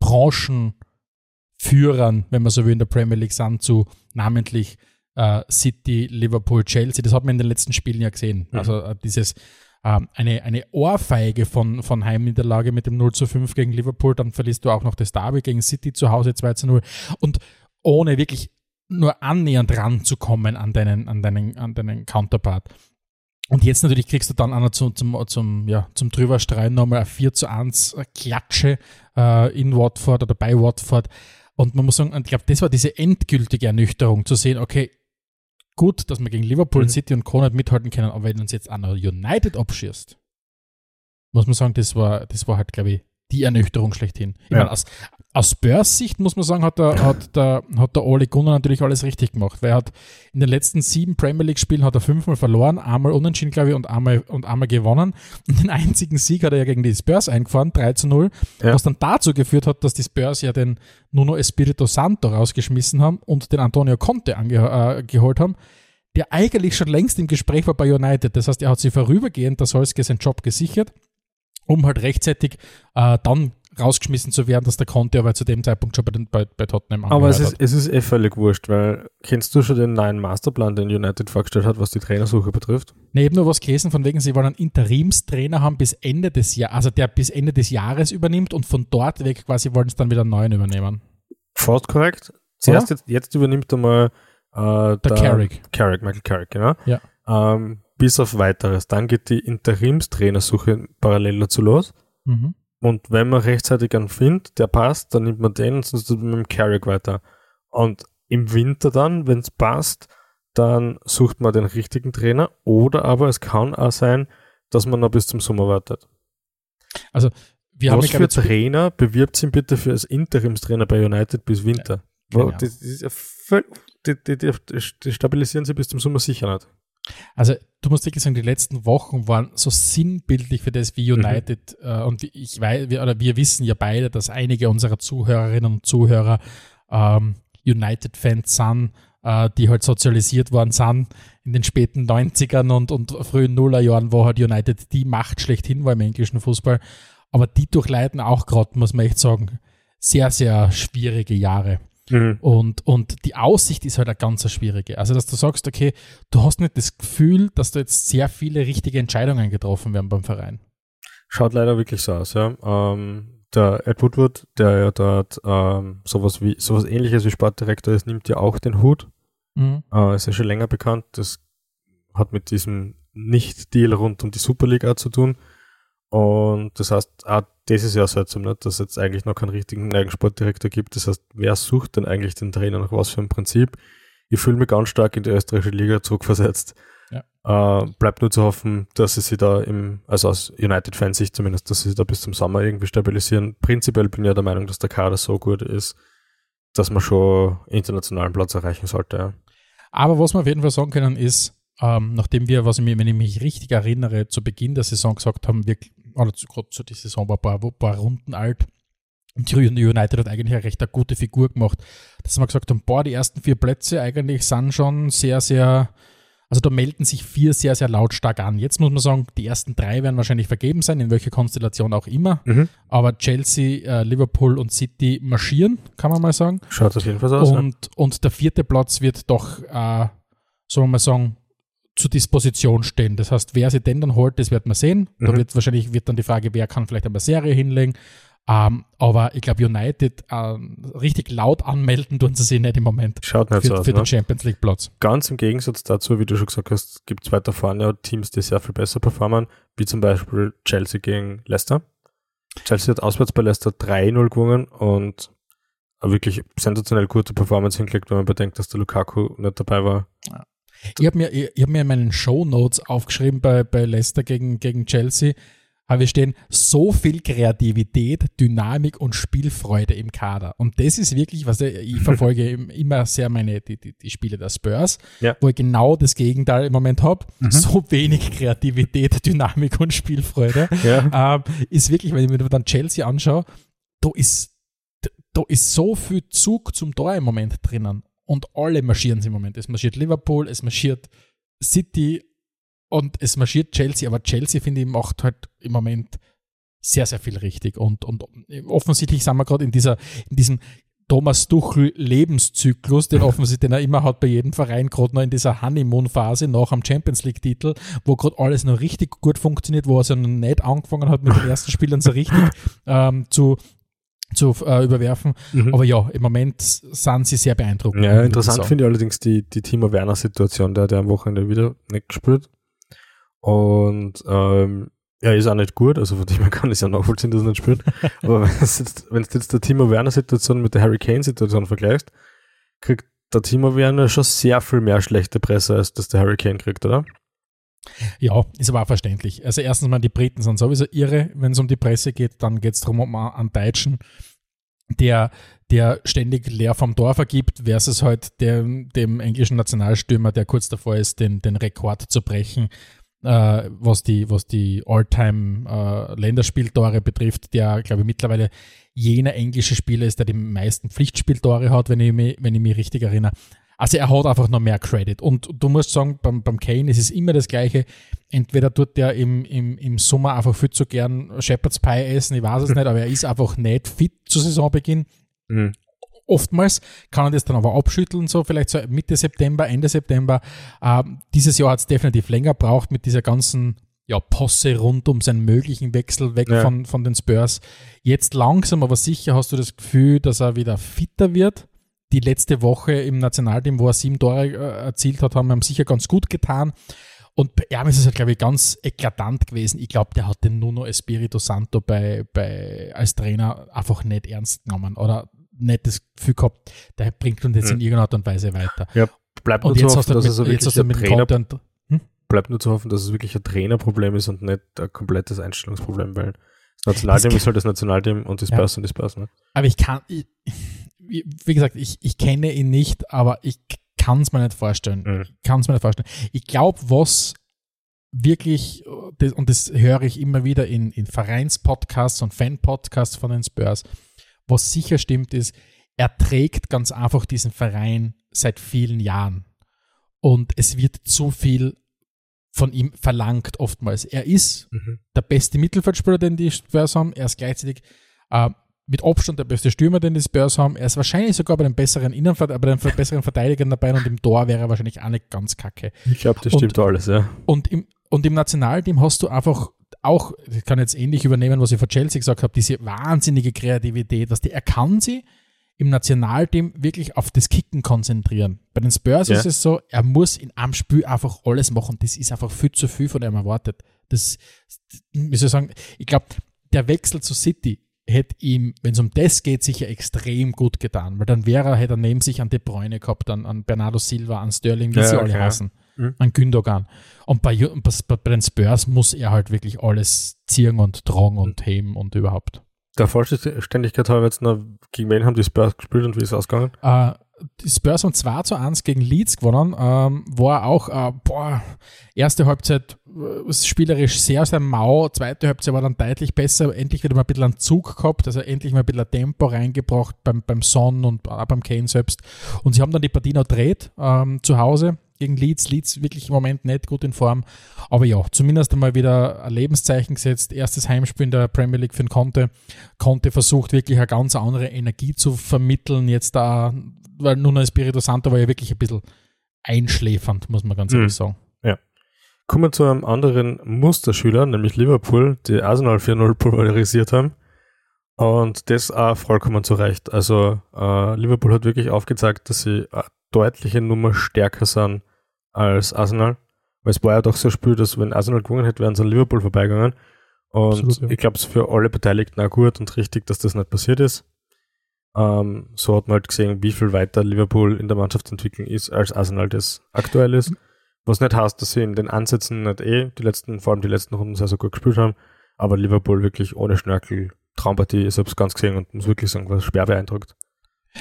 Branchenführern, wenn man so will, in der Premier League sind, zu namentlich äh, City, Liverpool, Chelsea. Das hat man in den letzten Spielen ja gesehen. Mhm. Also äh, dieses ähm, eine, eine Ohrfeige von, von Heimniederlage mit dem 0 zu 5 gegen Liverpool, dann verlierst du auch noch das Derby gegen City zu Hause 2 zu 0 und ohne wirklich nur annähernd ranzukommen an deinen, an deinen, an deinen Counterpart. Und jetzt natürlich kriegst du dann einer zum, zum, zum, ja, zum Drüberstreuen nochmal eine 4 zu 1 Klatsche äh, in Watford oder bei Watford. Und man muss sagen, ich glaube, das war diese endgültige Ernüchterung, zu sehen, okay, gut, dass wir gegen Liverpool, Mhm. City und Co. nicht mithalten können, aber wenn uns jetzt einer United abschießt, muss man sagen, das war, das war halt, glaube ich, die Ernüchterung schlechthin. Ich Ja. meine, aus, aus Spurs-Sicht muss man sagen, hat der, hat der, hat der Ole Gunnar natürlich alles richtig gemacht, weil er hat in den letzten sieben Premier League-Spielen hat er fünfmal verloren, einmal unentschieden, glaube ich, und einmal, und einmal gewonnen. Und den einzigen Sieg hat er ja gegen die Spurs eingefahren, 3 zu 0, Ja. was dann dazu geführt hat, dass die Spurs ja den Nuno Espirito Santo rausgeschmissen haben und den Antonio Conte ange äh, geholt haben, der eigentlich schon längst im Gespräch war bei United. Das heißt, er hat sich vorübergehend, der Solskjaer seinen Job gesichert, um halt rechtzeitig äh, dann rausgeschmissen zu werden, dass der Conte aber zu dem Zeitpunkt schon bei, den, bei, bei Tottenham Aber es ist, es ist eh völlig wurscht, weil kennst du schon den neuen Masterplan, den United vorgestellt hat, was die Trainersuche betrifft? Nee, eben nur was gelesen, von wegen, sie wollen einen Interimstrainer haben bis Ende des Jahres, also der bis Ende des Jahres übernimmt und von dort weg quasi wollen sie dann wieder einen neuen übernehmen. Fast korrekt. Zuerst jetzt, jetzt übernimmt einmal äh, der, Der Carrick. Carrick, Michael Carrick, genau. Ja. Ähm, bis auf weiteres. Dann geht die Interimstrainersuche parallel dazu los. Mhm. Und wenn man rechtzeitig einen findet, der passt, dann nimmt man den und sonst tut man mit dem Carrick weiter. Und im Winter dann, wenn es passt, dann sucht man den richtigen Trainer. Oder aber es kann auch sein, dass man noch bis zum Sommer wartet. Wir haben, Was glaube für Trainer bewirbt sich bitte für als Interimstrainer bei United bis Winter? das ist ja voll, die, die, die, die stabilisieren sie bis zum Sommer sicher nicht. Also du musst wirklich sagen, die letzten Wochen waren so sinnbildlich für das, wie United äh, und ich weiß, wir, oder wir wissen ja beide, dass einige unserer Zuhörerinnen und Zuhörer ähm, United-Fans sind, äh, die halt sozialisiert worden sind in den späten 90ern und, und frühen Nullerjahren, wo halt United die Macht schlechthin war im englischen Fußball. Aber die durchleiden auch gerade, muss man echt sagen, sehr, sehr schwierige Jahre. Und, und die Aussicht ist halt eine ganz schwierige. Also, dass du sagst, okay, du hast nicht das Gefühl, dass da jetzt sehr viele richtige Entscheidungen getroffen werden beim Verein. Schaut leider wirklich so aus, ja. Ähm, der Ed Woodward, der ja dort ähm, sowas wie sowas ähnliches wie Sportdirektor ist, nimmt ja auch den Hut. Mhm. Äh, ist ja schon länger bekannt. Das hat mit diesem Nicht-Deal rund um die Super League auch zu tun. Und das heißt, auch das ist ja seltsam, nicht, dass es jetzt eigentlich noch keinen richtigen neuen Sportdirektor gibt. Das heißt, wer sucht denn eigentlich den Trainer nach was für ein Prinzip? Ich fühle mich ganz stark in die österreichische Liga zurückversetzt. Äh, bleibt nur zu hoffen, dass sie sich da im, also aus United-Fansicht zumindest, dass sie sich da bis zum Sommer irgendwie stabilisieren. Prinzipiell bin ich ja der Meinung, dass der Kader so gut ist, dass man schon internationalen Platz erreichen sollte. Ja. Aber was wir auf jeden Fall sagen können, ist, ähm, nachdem wir, was ich mir, wenn ich mich richtig erinnere, zu Beginn der Saison gesagt haben, wir, oder zu, gerade zu die Saison war ein paar, paar Runden alt, und die United hat eigentlich eine recht eine gute Figur gemacht, dass wir gesagt haben, boah, die ersten vier Plätze eigentlich sind schon sehr, sehr, also da melden sich vier sehr, sehr lautstark an. Jetzt muss man sagen, die ersten drei werden wahrscheinlich vergeben sein, in welcher Konstellation auch immer. Mhm. Aber Chelsea, äh, Liverpool und City marschieren, kann man mal sagen. Schaut auf jeden Fall so aus. Und, und der vierte Platz wird doch, äh, soll man mal sagen, zur Disposition stehen. Das heißt, wer sie denn dann holt, das wird man sehen. Da Mhm. wird wahrscheinlich wird dann die Frage, wer kann vielleicht eine Serie hinlegen. Ähm, aber ich glaube, United ähm, richtig laut anmelden tun sie sich nicht im Moment. Schaut nicht für, so aus. für Ne? den Champions League Platz. Ganz im Gegensatz dazu, wie du schon gesagt hast, gibt es weiter vorne ja Teams, die sehr viel besser performen, wie zum Beispiel Chelsea gegen Leicester. Chelsea hat auswärts bei Leicester 3-0 gewonnen und eine wirklich sensationell gute Performance hingelegt, wenn man bedenkt, dass der Lukaku nicht dabei war. Ich habe mir, ich, ich hab mir in meinen Show Notes aufgeschrieben bei, bei Leicester gegen, gegen Chelsea, habe ich stehen, so viel Kreativität, Dynamik und Spielfreude im Kader. Und das ist wirklich, was ich, ich verfolge im- immer sehr meine, die, die, die Spiele der Spurs, Ja. wo ich genau das Gegenteil im Moment habe. So wenig Kreativität, Dynamik und Spielfreude. Ja. ähm, ist wirklich, wenn ich mir dann Chelsea anschaue, da ist, da ist so viel Zug zum Tor im Moment drinnen. Und alle marschieren im Moment. Es marschiert Liverpool, es marschiert City und es marschiert Chelsea. Aber Chelsea, finde ich, macht halt im Moment sehr, sehr viel richtig. Und, und offensichtlich sind wir gerade in dieser, in diesem Thomas Tuchel Lebenszyklus, den offensichtlich den er immer hat bei jedem Verein, gerade noch in dieser Honeymoon-Phase nach am Champions League-Titel, wo gerade alles noch richtig gut funktioniert, wo er so noch nicht angefangen hat, mit den ersten Spielern so richtig ähm, zu, zu äh, überwerfen. Mhm. Aber ja, im Moment sind sie sehr beeindruckend. Ja, interessant finde ich allerdings die, die Timo Werner-Situation, der hat ja am Wochenende wieder nicht gespielt. Und ähm, ja, ist auch nicht gut, also von dem her kann ich es ja nachvollziehen, dass er nicht spielt. Aber wenn du jetzt, wenn du jetzt der Timo Werner-Situation mit der Harry Kane-Situation vergleichst, kriegt der Timo Werner schon sehr viel mehr schlechte Presse, als das der Harry Kane kriegt, oder? Ja, ist aber auch verständlich. Also erstens mal, die Briten sind sowieso irre, wenn es um die Presse geht. Dann geht es darum, um einen Deutschen, der, der ständig leer vom Tor vergibt, versus halt dem, dem englischen Nationalstürmer, der kurz davor ist, den, den Rekord zu brechen, äh, was die, was die All-Time-Länderspieltore betrifft, der, glaube ich, mittlerweile jener englische Spieler ist, der die meisten Pflichtspieltore hat, wenn ich mich, wenn ich mich richtig erinnere. Also er hat einfach noch mehr Credit. Und du musst sagen, beim, beim Kane ist es immer das Gleiche. Entweder tut der im, im, im Sommer einfach viel zu gern Shepherd's Pie essen, ich weiß es nicht, aber er ist einfach nicht fit zu Saisonbeginn. Mhm. Oftmals kann er das dann aber abschütteln, so vielleicht so Mitte September, Ende September. Ähm, dieses Jahr hat es definitiv länger braucht mit dieser ganzen ja, Posse rund um seinen möglichen Wechsel weg Ja. von, von den Spurs. Jetzt langsam, aber sicher hast du das Gefühl, dass er wieder fitter wird. Die letzte Woche im Nationalteam, wo er sieben Tore äh, erzielt hat, haben ihm sicher ganz gut getan. Und bei ihm ist es halt, glaube ich, ganz eklatant gewesen. Ich glaube, der hat den Nuno Espirito Santo bei, bei, als Trainer einfach nicht ernst genommen oder nicht das Gefühl gehabt, der bringt uns jetzt in Mhm. irgendeiner Art und Weise weiter. Bleibt nur Und zu jetzt hast hoffen, dass mit, es jetzt wirklich du ein Trainer, Content, bleibt nur zu hoffen, dass es wirklich ein Trainerproblem ist und nicht ein komplettes Einstellungsproblem, weil das Nationalteam Das ist halt das Nationalteam und die Ja. Spurs sind die Spurs, ne? Aber ich kann, ich, wie gesagt, ich, ich kenne ihn nicht, aber ich kann es mir nicht vorstellen. Mhm. Ich kann es mir nicht vorstellen. Ich glaube, was wirklich, das, und das höre ich immer wieder in, in Vereinspodcasts und Fanpodcasts von den Spurs, was sicher stimmt, ist, er trägt ganz einfach diesen Verein seit vielen Jahren. Und es wird zu viel von ihm verlangt oftmals. Er ist Mhm. der beste Mittelfeldspieler, den die Spurs haben. Er ist gleichzeitig äh, mit Abstand der beste Stürmer, den die Spurs haben. Er ist wahrscheinlich sogar bei den besseren Innenvert bei den besseren Verteidigern dabei und im Tor wäre er wahrscheinlich auch nicht ganz kacke. Ich glaube, das Und- stimmt alles, ja. Und im, und im Nationalteam hast du einfach auch, ich kann jetzt ähnlich übernehmen, was ich von Chelsea gesagt habe, diese wahnsinnige Kreativität, was die, er kann sie im Nationalteam wirklich auf das Kicken konzentrieren. Bei den Spurs Ja. ist es so, er muss in einem Spiel einfach alles machen. Das ist einfach viel zu viel von ihm erwartet. Das, wie soll ich sagen, ich glaube, der Wechsel zu City hätte ihm, wenn es um das geht, sicher extrem gut getan, weil dann wäre er, hätte er neben sich an De Bruyne gehabt, an, an Bernardo Silva, an Sterling, wie Ja, sie alle okay. heißen, Mhm. an Gündogan. Und bei, bei, bei den Spurs muss er halt wirklich alles ziehen und tragen und heben und überhaupt. Der Vollständigkeit halber jetzt noch, gegen wen haben die Spurs gespielt und wie ist es ausgegangen? Äh, die Spurs haben 2 zu 1 gegen Leeds gewonnen. Ähm, war auch, äh, boah, erste Halbzeit äh, spielerisch sehr, sehr mau. Zweite Halbzeit war dann deutlich besser. Endlich wieder mal ein bisschen einen Zug gehabt, also endlich mal ein bisschen ein Tempo reingebracht beim, beim Son und auch beim Kane selbst. Und sie haben dann die Partie noch gedreht ähm, zu Hause gegen Leeds. Leeds wirklich im Moment nicht gut in Form. Aber ja, zumindest einmal wieder ein Lebenszeichen gesetzt. Erstes Heimspiel in der Premier League für den Conte. Conte versucht wirklich eine ganz andere Energie zu vermitteln. Jetzt da, weil Nuno Espirito Santo war ja wirklich ein bisschen einschläfernd, muss man ganz Mhm. ehrlich sagen. Kommen wir zu einem anderen Musterschüler, nämlich Liverpool, die Arsenal 4-0 pulverisiert haben. Und das auch vollkommen zu Recht. Also äh, Liverpool hat wirklich aufgezeigt, dass sie eine deutliche Nummer stärker sind als Arsenal. Weil es war ja doch so ein Spiel, dass wenn Arsenal gewonnen hätte, wären sie an Liverpool vorbeigegangen. Und Absolut, ja. ich glaube, es ist für alle Beteiligten auch gut und richtig, dass das nicht passiert ist. Ähm, so hat man halt gesehen, wie viel weiter Liverpool in der Mannschaftsentwicklung ist, als Arsenal das aktuell ist. Was nicht heißt, dass sie in den Ansätzen nicht eh die letzten, vor allem die letzten Runden sehr, sehr gut gespielt haben, aber Liverpool wirklich ohne Schnörkel Traumpartie. Ich habe es ganz gesehen und muss wirklich sagen, was schwer beeindruckt.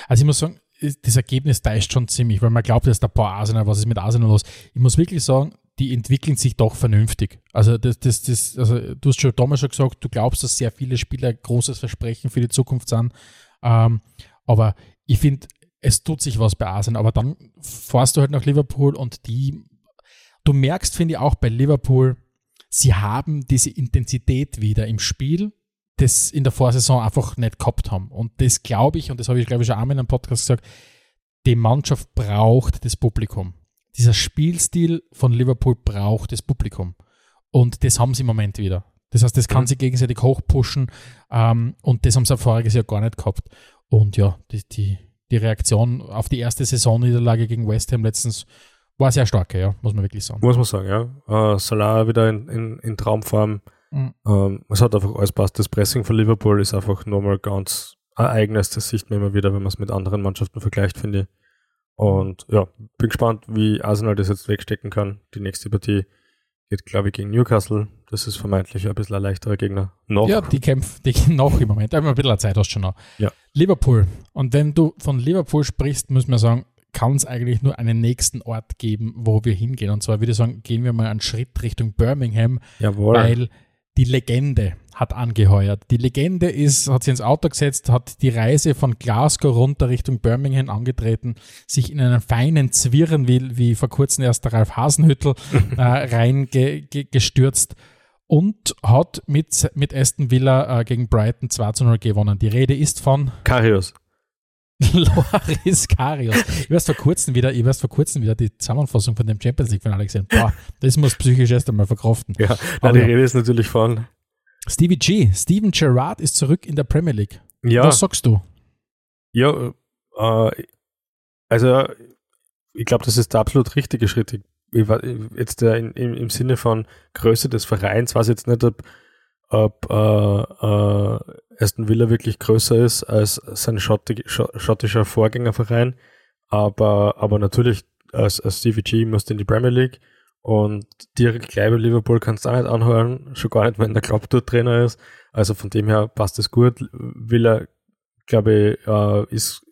Also ich muss sagen, das Ergebnis täuscht schon ziemlich, weil man glaubt, dass der paar Arsenal, was ist mit Arsenal los? Ich muss wirklich sagen, die entwickeln sich doch vernünftig. Also das, das, das, also du hast schon damals schon gesagt, du glaubst, dass sehr viele Spieler großes Versprechen für die Zukunft sind. Ähm, aber ich finde, es tut sich was bei Arsenal. Aber dann fährst du halt nach Liverpool und die, du merkst, finde ich auch bei Liverpool, sie haben diese Intensität wieder im Spiel, das in der Vorsaison einfach nicht gehabt haben. Und das glaube ich, und das habe ich glaube ich schon einmal in einem Podcast gesagt, die Mannschaft braucht das Publikum. Dieser Spielstil von Liverpool braucht das Publikum. Und das haben sie im Moment wieder. Das heißt, das kann mhm. sie gegenseitig hochpushen ähm, und das haben sie voriges Jahr gar nicht gehabt. Und ja, die, die, die Reaktion auf die erste Saisonniederlage gegen West Ham letztens war sehr stark, ja, muss man wirklich sagen. Muss man sagen, ja. Uh, Salah wieder in, in, in Traumform. Mhm. Um, es hat einfach alles passt. Das Pressing von Liverpool ist einfach nochmal ganz ein eigenes. Das sieht man immer wieder, wenn man es mit anderen Mannschaften vergleicht, finde ich. Und ja, bin gespannt, wie Arsenal das jetzt wegstecken kann. Die nächste Partie geht, glaube ich, gegen Newcastle. Das ist vermeintlich ein bisschen ein leichterer Gegner. Noch. Ja, die kämpfen die noch im Moment. Aber ein bisschen Zeit hast schon noch. Ja. Liverpool. Und wenn du von Liverpool sprichst, muss man sagen, kann es eigentlich nur einen nächsten Ort geben, wo wir hingehen. Und zwar würde ich sagen, gehen wir mal einen Schritt Richtung Birmingham, Jawohl. weil die Legende hat angeheuert. Die Legende ist, hat sich ins Auto gesetzt, hat die Reise von Glasgow runter Richtung Birmingham angetreten, sich in einen feinen Zwirren, wie, wie vor kurzem erst der Ralf Hasenhüttel, äh, reingestürzt ge, und hat mit, mit Aston Villa äh, gegen Brighton 2 zu 0 gewonnen. Die Rede ist von Karius. Loris Karius. Ich weiß vor kurzem wieder, ich weiß vor kurzem wieder die Zusammenfassung von dem Champions League Finale gesehen. Boah, das muss psychisch erst einmal verkraften. Ja, nein, die Rede ist natürlich von Stevie G. Steven Gerrard ist zurück in der Premier League. Ja. Was sagst du? Ja, äh, also ich glaube, das ist der absolut richtige Schritt. Ich, jetzt äh, in, im, im Sinne von Größe des Vereins weiß ich jetzt nicht, ob, ob äh, äh, Aston Villa wirklich größer ist als sein schottig, schottischer Vorgängerverein, aber, aber natürlich als, als Stevie G musste in die Premier League und direkt gleich bei Liverpool kannst du auch nicht anhören, schon gar nicht, wenn der Klopp dort Trainer ist. Also von dem her passt es gut. Villa, glaube ich, äh, ist,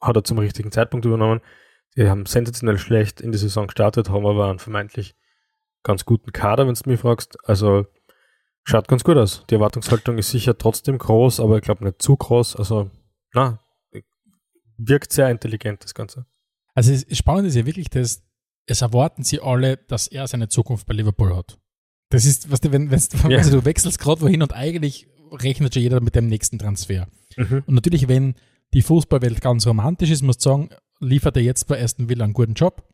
hat er zum richtigen Zeitpunkt übernommen. Die haben sensationell schlecht in die Saison gestartet, haben aber einen vermeintlich ganz guten Kader, wenn du mich fragst. Also Schaut ganz gut aus. Die Erwartungshaltung ist sicher trotzdem groß, aber ich glaube nicht zu groß. Also, na, wirkt sehr intelligent, das Ganze. Also, spannend ist ja wirklich, dass es erwarten sie alle, dass er seine Zukunft bei Liverpool hat. Das ist, was du, wenn, ja. also du wechselst gerade wohin und eigentlich rechnet schon jeder mit dem nächsten Transfer. Mhm. Und natürlich, wenn die Fußballwelt ganz romantisch ist, muss du sagen, liefert er jetzt bei Aston Villa einen guten Job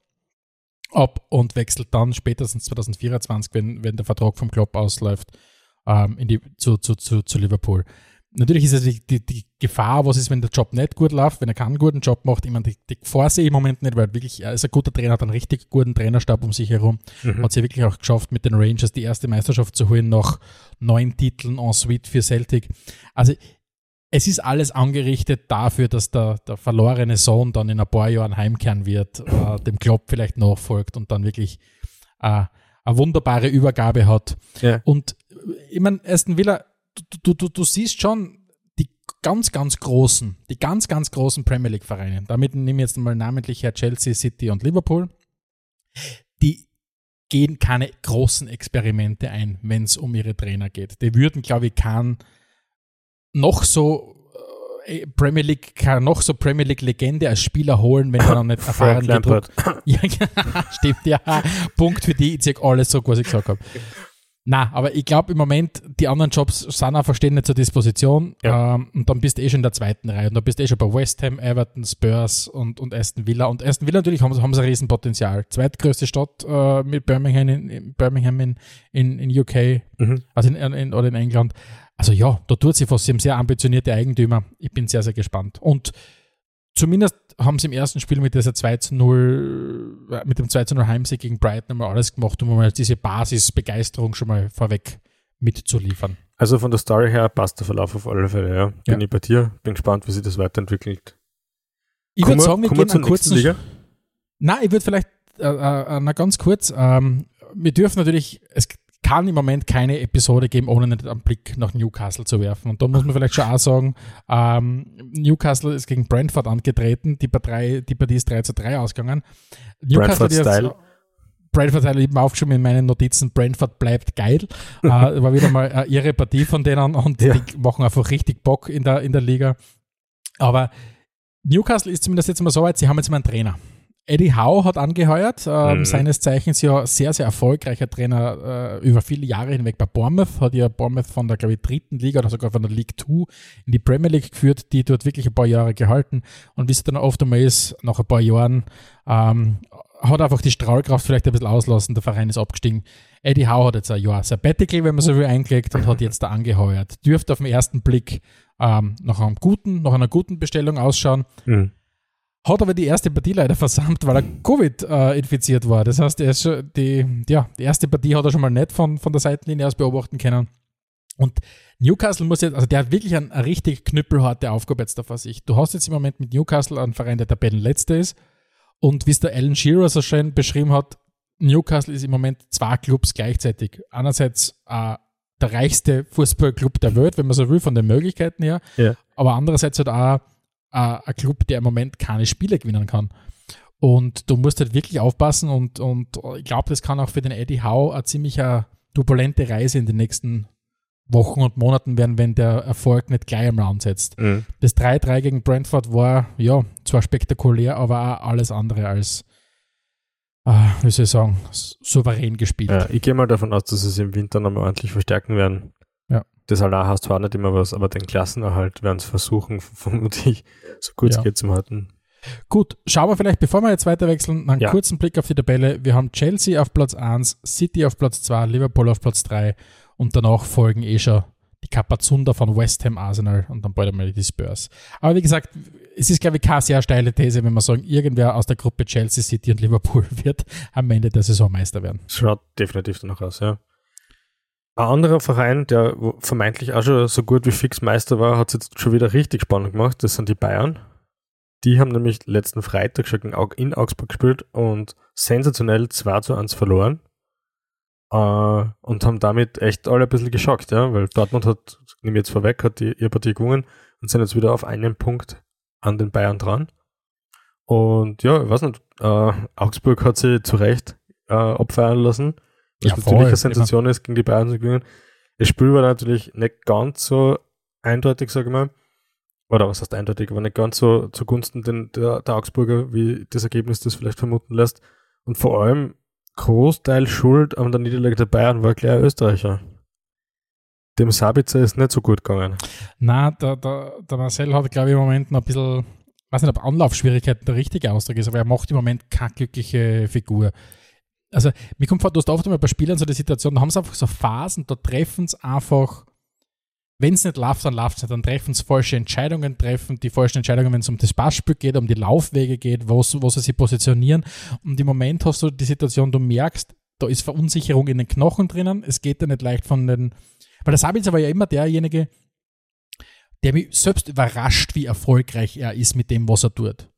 ab und wechselt dann spätestens 2024, wenn, wenn der Vertrag vom Klopp ausläuft, ähm, in die, zu, zu, zu, zu Liverpool. Natürlich ist es die, die, die, Gefahr, was ist, wenn der Job nicht gut läuft, wenn er keinen guten Job macht. Ich meine, die, die Gefahr sehe ich im Moment nicht, weil wirklich, er ist ein guter Trainer, hat einen richtig guten Trainerstab um sich herum. Mhm. Hat es ja wirklich auch geschafft, mit den Rangers die erste Meisterschaft zu holen, nach neun Titeln en suite für Celtic. Also, es ist alles angerichtet dafür, dass der, der verlorene Sohn dann in ein paar Jahren heimkehren wird, äh, dem Klopp vielleicht nachfolgt und dann wirklich äh, eine wunderbare Übergabe hat. Ja. Und ich meine, Aston Villa, du, du, du siehst schon die ganz, ganz großen, die ganz, ganz großen Premier League-Vereine, damit nehme ich jetzt mal namentlich her Chelsea, City und Liverpool, die gehen keine großen Experimente ein, wenn es um ihre Trainer geht. Die würden, glaube ich, kein noch so äh, Premier League, kann noch so Premier League Legende als Spieler holen, wenn er noch nicht erfahren wird. ja, stimmt, ja. Punkt für die, ich sage alles so, was ich gesagt habe. Na, aber ich glaube im Moment, die anderen Jobs sind einfach stehen nicht zur Disposition. Ja. Ähm, und dann bist du eh schon in der zweiten Reihe. Und dann bist du eh schon bei West Ham, Everton, Spurs und, und Aston Villa. Und Aston Villa natürlich haben, haben sie ein Riesenpotenzial. Zweitgrößte Stadt äh, mit Birmingham in, in Birmingham in, in, in UK, mhm. also in, in, oder in England. Also ja, da tut sich was. Sie haben sehr ambitionierte Eigentümer. Ich bin sehr, sehr gespannt. Und zumindest haben sie im ersten Spiel mit dieser 2 zu 0, äh, mit dem 2 zu 0 Heimsieg gegen Brighton mal alles gemacht, um mal diese Basisbegeisterung schon mal vorweg mitzuliefern. Also von der Story her passt der Verlauf auf alle Fälle, ja. Bin ja. ich bei dir, bin gespannt, wie sich das weiterentwielt. Ich würde sagen, wir gehen einen kurzen. Liga? Nein, ich würde vielleicht, äh, äh, na ganz kurz, ähm, wir dürfen natürlich, es kann im Moment keine Episode geben, ohne einen Blick nach Newcastle zu werfen. Und da muss man vielleicht schon auch sagen, ähm, Newcastle ist gegen Brentford angetreten, die, Partei, die Partie ist 3 zu 3 ausgegangen. Brentford-Style. Brentford hat eben aufgeschrieben in meinen Notizen, Brentford bleibt geil. äh, war wieder mal äh, ihre Partie von denen und ja. die machen einfach richtig Bock in der, in der Liga. Aber Newcastle ist zumindest jetzt mal so weit, sie haben jetzt mal einen Trainer. Eddie Howe hat angeheuert, äh, mhm. seines Zeichens ja sehr, sehr erfolgreicher Trainer äh, über viele Jahre hinweg bei Bournemouth, hat ja Bournemouth von der, glaube ich, dritten Liga oder sogar von der League 2 in die Premier League geführt, die dort wirklich ein paar Jahre gehalten und wie es dann oft einmal ist, nach ein paar Jahren, ähm, hat einfach die Strahlkraft vielleicht ein bisschen auslassen, der Verein ist abgestiegen. Eddie Howe hat jetzt ein Jahr Sabbatical, wenn man so will, eingelegt und hat jetzt da angeheuert. Dürfte auf den ersten Blick ähm, nach einem guten, nach einer guten Bestellung ausschauen. Mhm hat aber die erste Partie leider versammelt, weil er Covid äh, infiziert war. Das heißt, er ist schon die, ja, die erste Partie hat er schon mal nicht von, von der Seitenlinie aus beobachten können. Und Newcastle muss jetzt, also der hat wirklich eine, eine richtig knüppelharte Aufgabe jetzt da vor sich. Du hast jetzt im Moment mit Newcastle einen Verein, der Tabellenletzter ist. Und wie es der Alan Shearer so schön beschrieben hat, Newcastle ist im Moment zwei Clubs gleichzeitig. Einerseits äh, der reichste Fußballclub der Welt, wenn man so will, von den Möglichkeiten her. Ja. Aber andererseits halt auch äh, ein Club, der im Moment keine Spiele gewinnen kann. Und du musst halt wirklich aufpassen und, und ich glaube, das kann auch für den Eddie Howe eine ziemlich turbulente Reise in den nächsten Wochen und Monaten werden, wenn der Erfolg nicht gleich am Round setzt. Mhm. Das 3-3 gegen Brentford war, ja, zwar spektakulär, aber auch alles andere als, äh, wie soll ich sagen, souverän gespielt. Ja, ich gehe mal davon aus, dass sie es im Winter nochmal ordentlich verstärken werden. Das allein hast zwar nicht immer was, aber den Klassenerhalt werden es versuchen, vermutlich so kurz ja. geht zum halten. Gut, schauen wir vielleicht, bevor wir jetzt weiter wechseln, einen ja. kurzen Blick auf die Tabelle. Wir haben Chelsea auf Platz 1, City auf Platz 2, Liverpool auf Platz 3 und danach folgen eh schon die Kapazunder von West Ham Arsenal und dann bald einmal die Spurs. Aber wie gesagt, es ist, glaube ich, keine sehr steile These, wenn wir sagen, irgendwer aus der Gruppe Chelsea, City und Liverpool wird am Ende der Saison Meister werden. Schaut definitiv danach aus, ja. Ein anderer Verein, der vermeintlich auch schon so gut wie fix Meister war, hat es jetzt schon wieder richtig spannend gemacht. Das sind die Bayern. Die haben nämlich letzten Freitag schon in Augsburg gespielt und sensationell 2 zu 1 verloren. Uh, und haben damit echt alle ein bisschen geschockt, ja, weil Dortmund hat, nehme jetzt vorweg, hat die, ihre Partie gewonnen und sind jetzt wieder auf einen Punkt an den Bayern dran. Und ja, ich weiß nicht, uh, Augsburg hat sie zu Recht uh, abfeiern lassen was ja, natürlich eine Sensation ist, gegen die Bayern zu gewinnen. Das Spiel war natürlich nicht ganz so eindeutig, sage ich mal. Oder was heißt eindeutig, aber nicht ganz so zugunsten den, der, der Augsburger, wie das Ergebnis das vielleicht vermuten lässt. Und vor allem Großteil Schuld an der Niederlage der Bayern war gleich Österreicher. Dem Sabitzer ist nicht so gut gegangen. Na, der, der, der Marcel hat, glaube ich, im Moment noch ein bisschen, weiß nicht, ob Anlaufschwierigkeiten der richtige Ausdruck ist, aber er macht im Moment keine glückliche Figur also mir kommt vor, du hast oft einmal bei Spielern so die Situation, da haben sie einfach so Phasen, da treffen sie einfach, wenn es nicht läuft, dann läuft es nicht, dann treffen sie falsche Entscheidungen, treffen die falschen Entscheidungen, wenn es um das Passspiel geht, um die Laufwege geht, wo, wo sie sich positionieren. Und im Moment hast du die Situation, du merkst, da ist Verunsicherung in den Knochen drinnen, es geht ja nicht leicht von den, weil der Sabitzer war ja immer derjenige, der mich selbst überrascht, wie erfolgreich er ist mit dem, was er tut.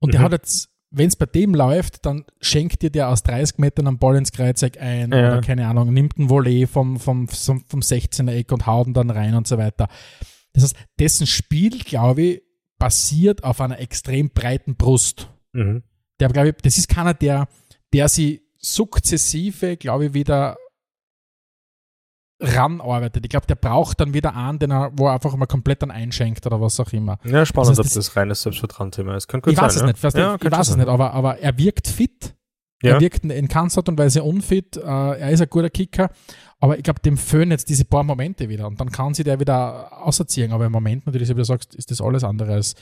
Und mhm. der hat jetzt wenn es bei dem läuft, dann schenkt dir der aus 30 Metern einen Ball ins Kreuzeck ein ja. oder keine Ahnung, nimmt ein Volley vom, vom, vom, vom 16er Eck und haut ihn dann rein und so weiter. Das heißt, dessen Spiel, glaube ich, basiert auf einer extrem breiten Brust. Mhm. Der, glaube ich, das ist keiner, der, der sie sukzessive, glaube ich, wieder ranarbeitet. Ich glaube, der braucht dann wieder einen, den er, wo er einfach mal komplett dann einschenkt oder was auch immer. Ja, spannend, das heißt, ob das, das reines Selbstvertrauen-Thema ist. Kann gut ich sein, weiß es ja? nicht, ja, ich weiß es nicht, aber, aber er wirkt fit. Ja. Er wirkt in ganz Art und Weise unfit. Äh, er ist ein guter Kicker. Aber ich glaube, dem fehlen jetzt diese paar Momente wieder. Und dann kann sie der wieder auserziehen. Aber im Moment natürlich, wie du sagst, ist das alles andere als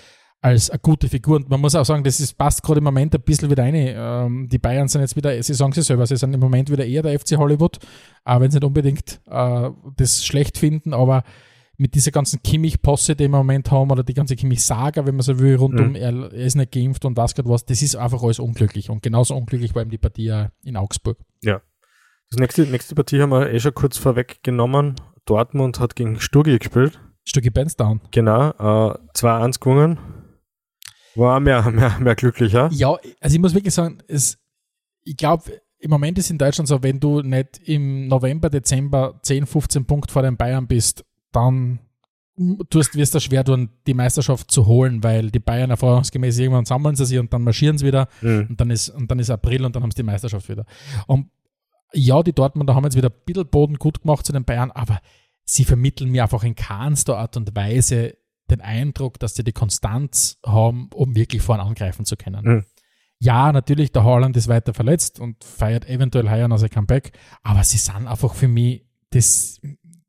als eine gute Figur. Und man muss auch sagen, das ist, passt gerade im Moment ein bisschen wieder rein. Ähm, die Bayern sind jetzt wieder, sie sagen sie selber, sie sind im Moment wieder eher der FC Hollywood, auch wenn sie nicht unbedingt äh, das schlecht finden, aber mit dieser ganzen Kimmich-Posse, die wir im Moment haben, oder die ganze Kimmich-Saga, wenn man so will, rund Mhm. um, er, er ist nicht geimpft und was gerade was, das ist einfach alles unglücklich. Und genauso unglücklich war eben die Partie in Augsburg. Das nächste, nächste Partie haben wir eh schon kurz vorweggenommen. Dortmund hat gegen Sturgi gespielt. Stücki Benz down. Genau, äh, 2-1 gewonnen. War mehr, mehr, mehr glücklicher. Ja, also ich muss wirklich sagen, es, ich glaube, im Moment ist in Deutschland so, wenn du nicht im November, Dezember 10, 15 Punkte vor den Bayern bist, dann tust, wirst du schwer tun, die Meisterschaft zu holen, weil die Bayern erfahrungsgemäß irgendwann sammeln sie sich und dann marschieren sie wieder Mhm. und dann ist, und dann ist April und dann haben sie die Meisterschaft wieder. Und ja, die Dortmunder haben jetzt wieder ein bisschen Boden gut gemacht zu den Bayern, aber sie vermitteln mir einfach in keinster Art und Weise den Eindruck, dass sie die Konstanz haben, um wirklich vorne angreifen zu können. Mhm. Ja, natürlich, der Haaland ist weiter verletzt und feiert eventuell heuer noch sein Comeback, aber sie sind einfach für mich, das,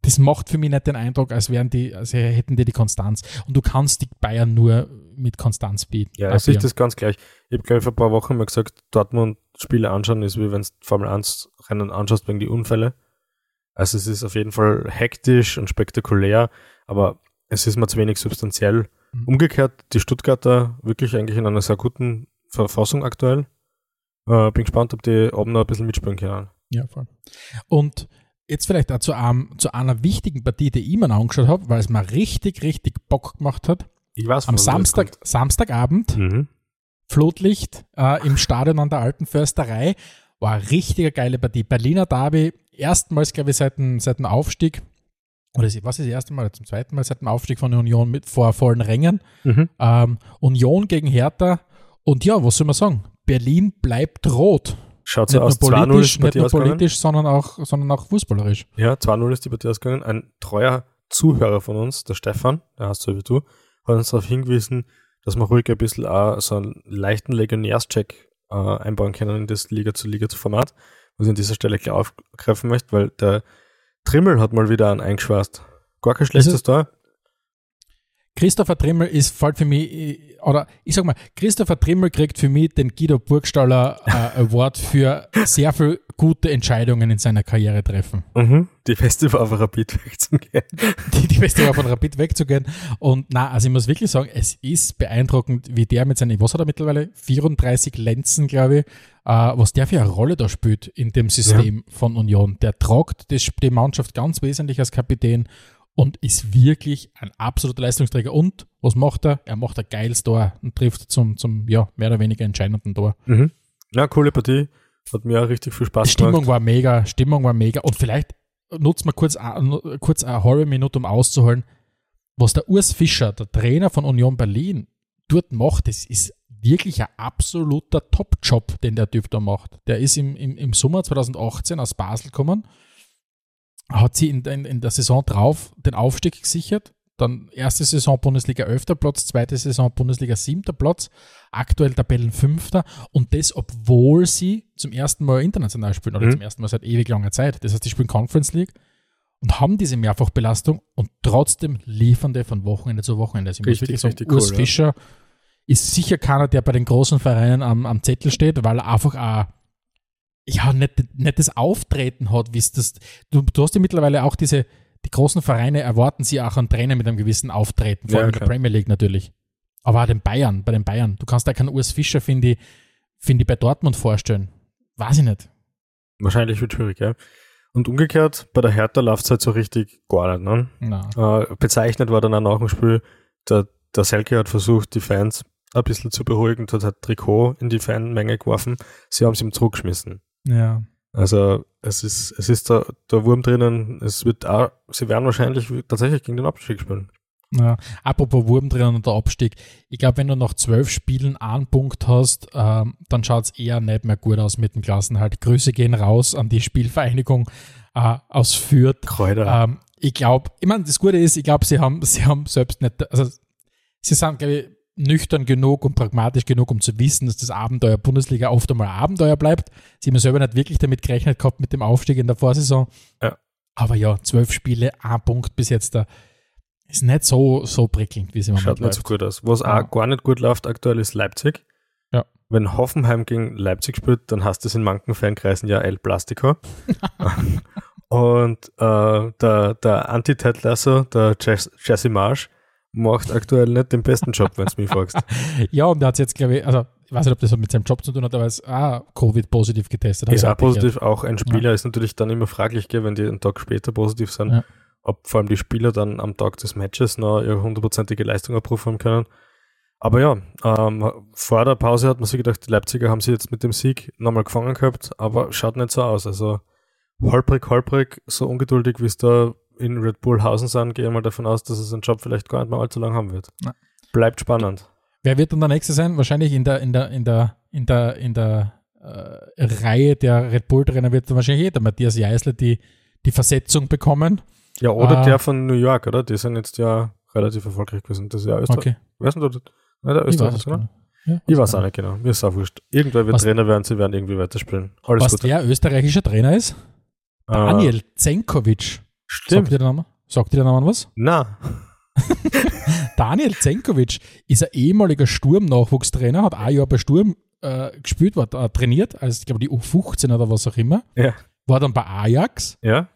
das macht für mich nicht den Eindruck, als wären die, als hätten die die Konstanz. Und du kannst die Bayern nur mit Konstanz bieten. Ja, es ist das ganz gleich. Ich habe, glaube ich, vor ein paar Wochen mal gesagt, Dortmund-Spiele anschauen ist wie wenn du Formel 1-Rennen anschaust wegen die Unfälle. Also es ist auf jeden Fall hektisch und spektakulär, aber es ist mir zu wenig substanziell. Mhm. Umgekehrt, die Stuttgarter wirklich eigentlich in einer sehr guten Verfassung aktuell. Äh, bin gespannt, ob die oben noch ein bisschen mitspielen können. Ja, voll. Und jetzt vielleicht auch zu, einem, zu einer wichtigen Partie, die ich mir noch angeschaut habe, weil es mir richtig, richtig Bock gemacht hat. Ich weiß, Am Samstag. Samstagabend, Mhm. Flutlicht äh, im Stadion an der Alten Försterei, war eine richtige geile Partie. Berliner Derby, erstmals, glaube ich, seit dem, seit dem Aufstieg, oder was ist das erste Mal, zum zweiten Mal seit dem Aufstieg von der Union mit vor vollen Rängen. Mhm. Ähm, Union gegen Hertha. Und ja, was soll man sagen? Berlin bleibt rot. Schaut so Nicht aus, nur 2-0 politisch, ist die nicht nur politisch sondern, auch, sondern auch fußballerisch. Ja, 2-0 ist die Partie ausgegangen. Ein treuer Zuhörer von uns, der Stefan, der heißt so wie du, hat uns darauf hingewiesen, dass wir ruhig ein bisschen auch so einen leichten Legionärscheck äh, einbauen können in das Liga zu Liga zu Format, was ich an dieser Stelle gleich aufgreifen möchte, weil der Trimmel hat mal wieder einen eingeschweißt. Gar kein schlechtes Tor. Christopher Trimmel ist fällt für mich, äh, oder ich sag mal, Christopher Trimmel kriegt für mich den Guido Burgstaller äh, Award für sehr viel gute Entscheidungen in seiner Karriere treffen. Mhm. Die beste war auf Rapid wegzugehen. Die, die beste war von Rapid wegzugehen. Und na, also ich muss wirklich sagen, es ist beeindruckend, wie der mit seinen, was hat er mittlerweile? 34 Lenzen, glaube ich, äh, was der für eine Rolle da spielt in dem System von Union. Der tragt das, die Mannschaft ganz wesentlich als Kapitän und ist wirklich ein absoluter Leistungsträger. Und was macht er? Er macht ein geiles Tor und trifft zum, zum ja, mehr oder weniger entscheidenden Tor. Mhm. Ja, coole Partie. Hat mir auch richtig viel Die Spaß Stimmung gemacht. war mega, Stimmung war mega. Und vielleicht nutzen wir kurz, kurz eine halbe Minute, um auszuholen, was der Urs Fischer, der Trainer von Union Berlin, dort macht. Das ist wirklich ein absoluter Top-Job, den der Typ da macht. Der ist im, im, im Sommer 2018 aus Basel gekommen, hat sie in, in, in der Saison drauf den Aufstieg gesichert. Dann erste Saison Bundesliga 11. Platz, zweite Saison Bundesliga 7. Platz, aktuell Tabellenfünfter und das, obwohl sie zum ersten Mal international spielen oder Mhm. zum ersten Mal seit ewig langer Zeit. Das heißt, die spielen Conference League und haben diese Mehrfachbelastung und trotzdem liefern die von Wochenende zu Wochenende. Also ich muss Richtig, wirklich sagen, Urs cool, ja. Fischer ist sicher keiner, der bei den großen Vereinen am, am Zettel steht, weil er einfach auch ja, nicht, nicht das Auftreten hat, wie es das. Du, du hast ja mittlerweile auch diese, die großen Vereine erwarten sie auch einen Trainer mit einem gewissen Auftreten, vor Ja, allem in der. Premier League natürlich. Aber auch den Bayern, bei den Bayern. Du kannst da keinen Urs Fischer, finde ich, finde ich, bei Dortmund vorstellen. Weiß ich nicht. Wahrscheinlich wird schwierig, ja. Und umgekehrt, bei der Hertha läuft es halt so richtig gar nicht. Ne? Äh, bezeichnet war dann auch nach dem Spiel, der, der Selke hat versucht, die Fans ein bisschen zu beruhigen, hat ein Trikot in die Fanmenge geworfen. Sie haben es ihm zurückgeschmissen. Ja. Also es ist, es ist da, der Wurm drinnen, es wird auch, sie werden wahrscheinlich tatsächlich gegen den Abstieg spielen. Ja, apropos Wurm drinnen und der Abstieg. Ich glaube, wenn du nach zwölf Spielen einen Punkt hast, ähm, dann schaut es eher nicht mehr gut aus mit dem Klassenhalt. Grüße gehen raus an die Spielvereinigung äh, aus Fürth. Kräuter. Ähm, ich glaube, ich meine, das Gute ist, ich glaube, sie haben, sie haben selbst nicht, also sie sind, glaube ich, nüchtern genug und pragmatisch genug, um zu wissen, dass das Abenteuer Bundesliga oft einmal ein Abenteuer bleibt. Sie haben selber nicht wirklich damit gerechnet gehabt mit dem Aufstieg in der Vorsaison. Ja. Aber ja, zwölf Spiele, ein Punkt bis jetzt da. Ist nicht so, so prickelnd, wie es im Schaut nicht so gut aus. Was Ja. auch gar nicht gut läuft aktuell ist Leipzig. Ja. Wenn Hoffenheim gegen Leipzig spielt, dann heißt das in manchen Fankreisen ja El Plastico. Und äh, der, der Anti-Ted Lasso, der Jess, Jesse Marsh, macht aktuell nicht den besten Job, wenn du mich fragst. Ja, und der hat jetzt, glaube ich, also ich weiß nicht, ob das mit seinem Job zu tun hat, aber er ist auch Covid-positiv getestet. Ist auch positiv, auch ein Spieler ist natürlich dann immer fraglich, gell, wenn die einen Tag später positiv sind, Ja. ob vor allem die Spieler dann am Tag des Matches noch ihre hundertprozentige Leistung abrufen können. Aber ja, ähm, vor der Pause hat man sich gedacht, die Leipziger haben sie jetzt mit dem Sieg nochmal gefangen gehabt, aber schaut nicht so aus. Also holprig, holprig, so ungeduldig, wie es da in Red Bull Hausen sind, gehe ich mal davon aus, dass es einen Job vielleicht gar nicht mehr allzu lang haben wird. Ja. Bleibt spannend. Wer wird dann der Nächste sein? Wahrscheinlich in der, in der, in der, in der, in der äh, Reihe der Red Bull-Trainer wird dann wahrscheinlich jeder Matthias Jeißler die, die Versetzung bekommen. Ja, oder Ah. der von New York, oder? Die sind jetzt ja relativ erfolgreich gewesen. Das ist ja Österreich. Okay. Weißt du, Nein, der Ich Österreich, es oder? Ja, Ich weiß auch nicht genau. Mir ist auch wurscht. Irgendwer wird Was- Trainer werden, sie werden irgendwie weiterspielen. Alles Was gut. der österreichische Trainer ist? Äh, Daniel Zenkovic. Sagt Stimmt. dir der Name? Sagt dir der Name was? Na, Daniel Zenkovic ist ein ehemaliger Sturm-Nachwuchstrainer, hat ein Jahr bei Sturm äh, gespielt, war äh, trainiert, als ich glaube die U15 oder was auch immer. Ja. War dann bei Ajax, ja.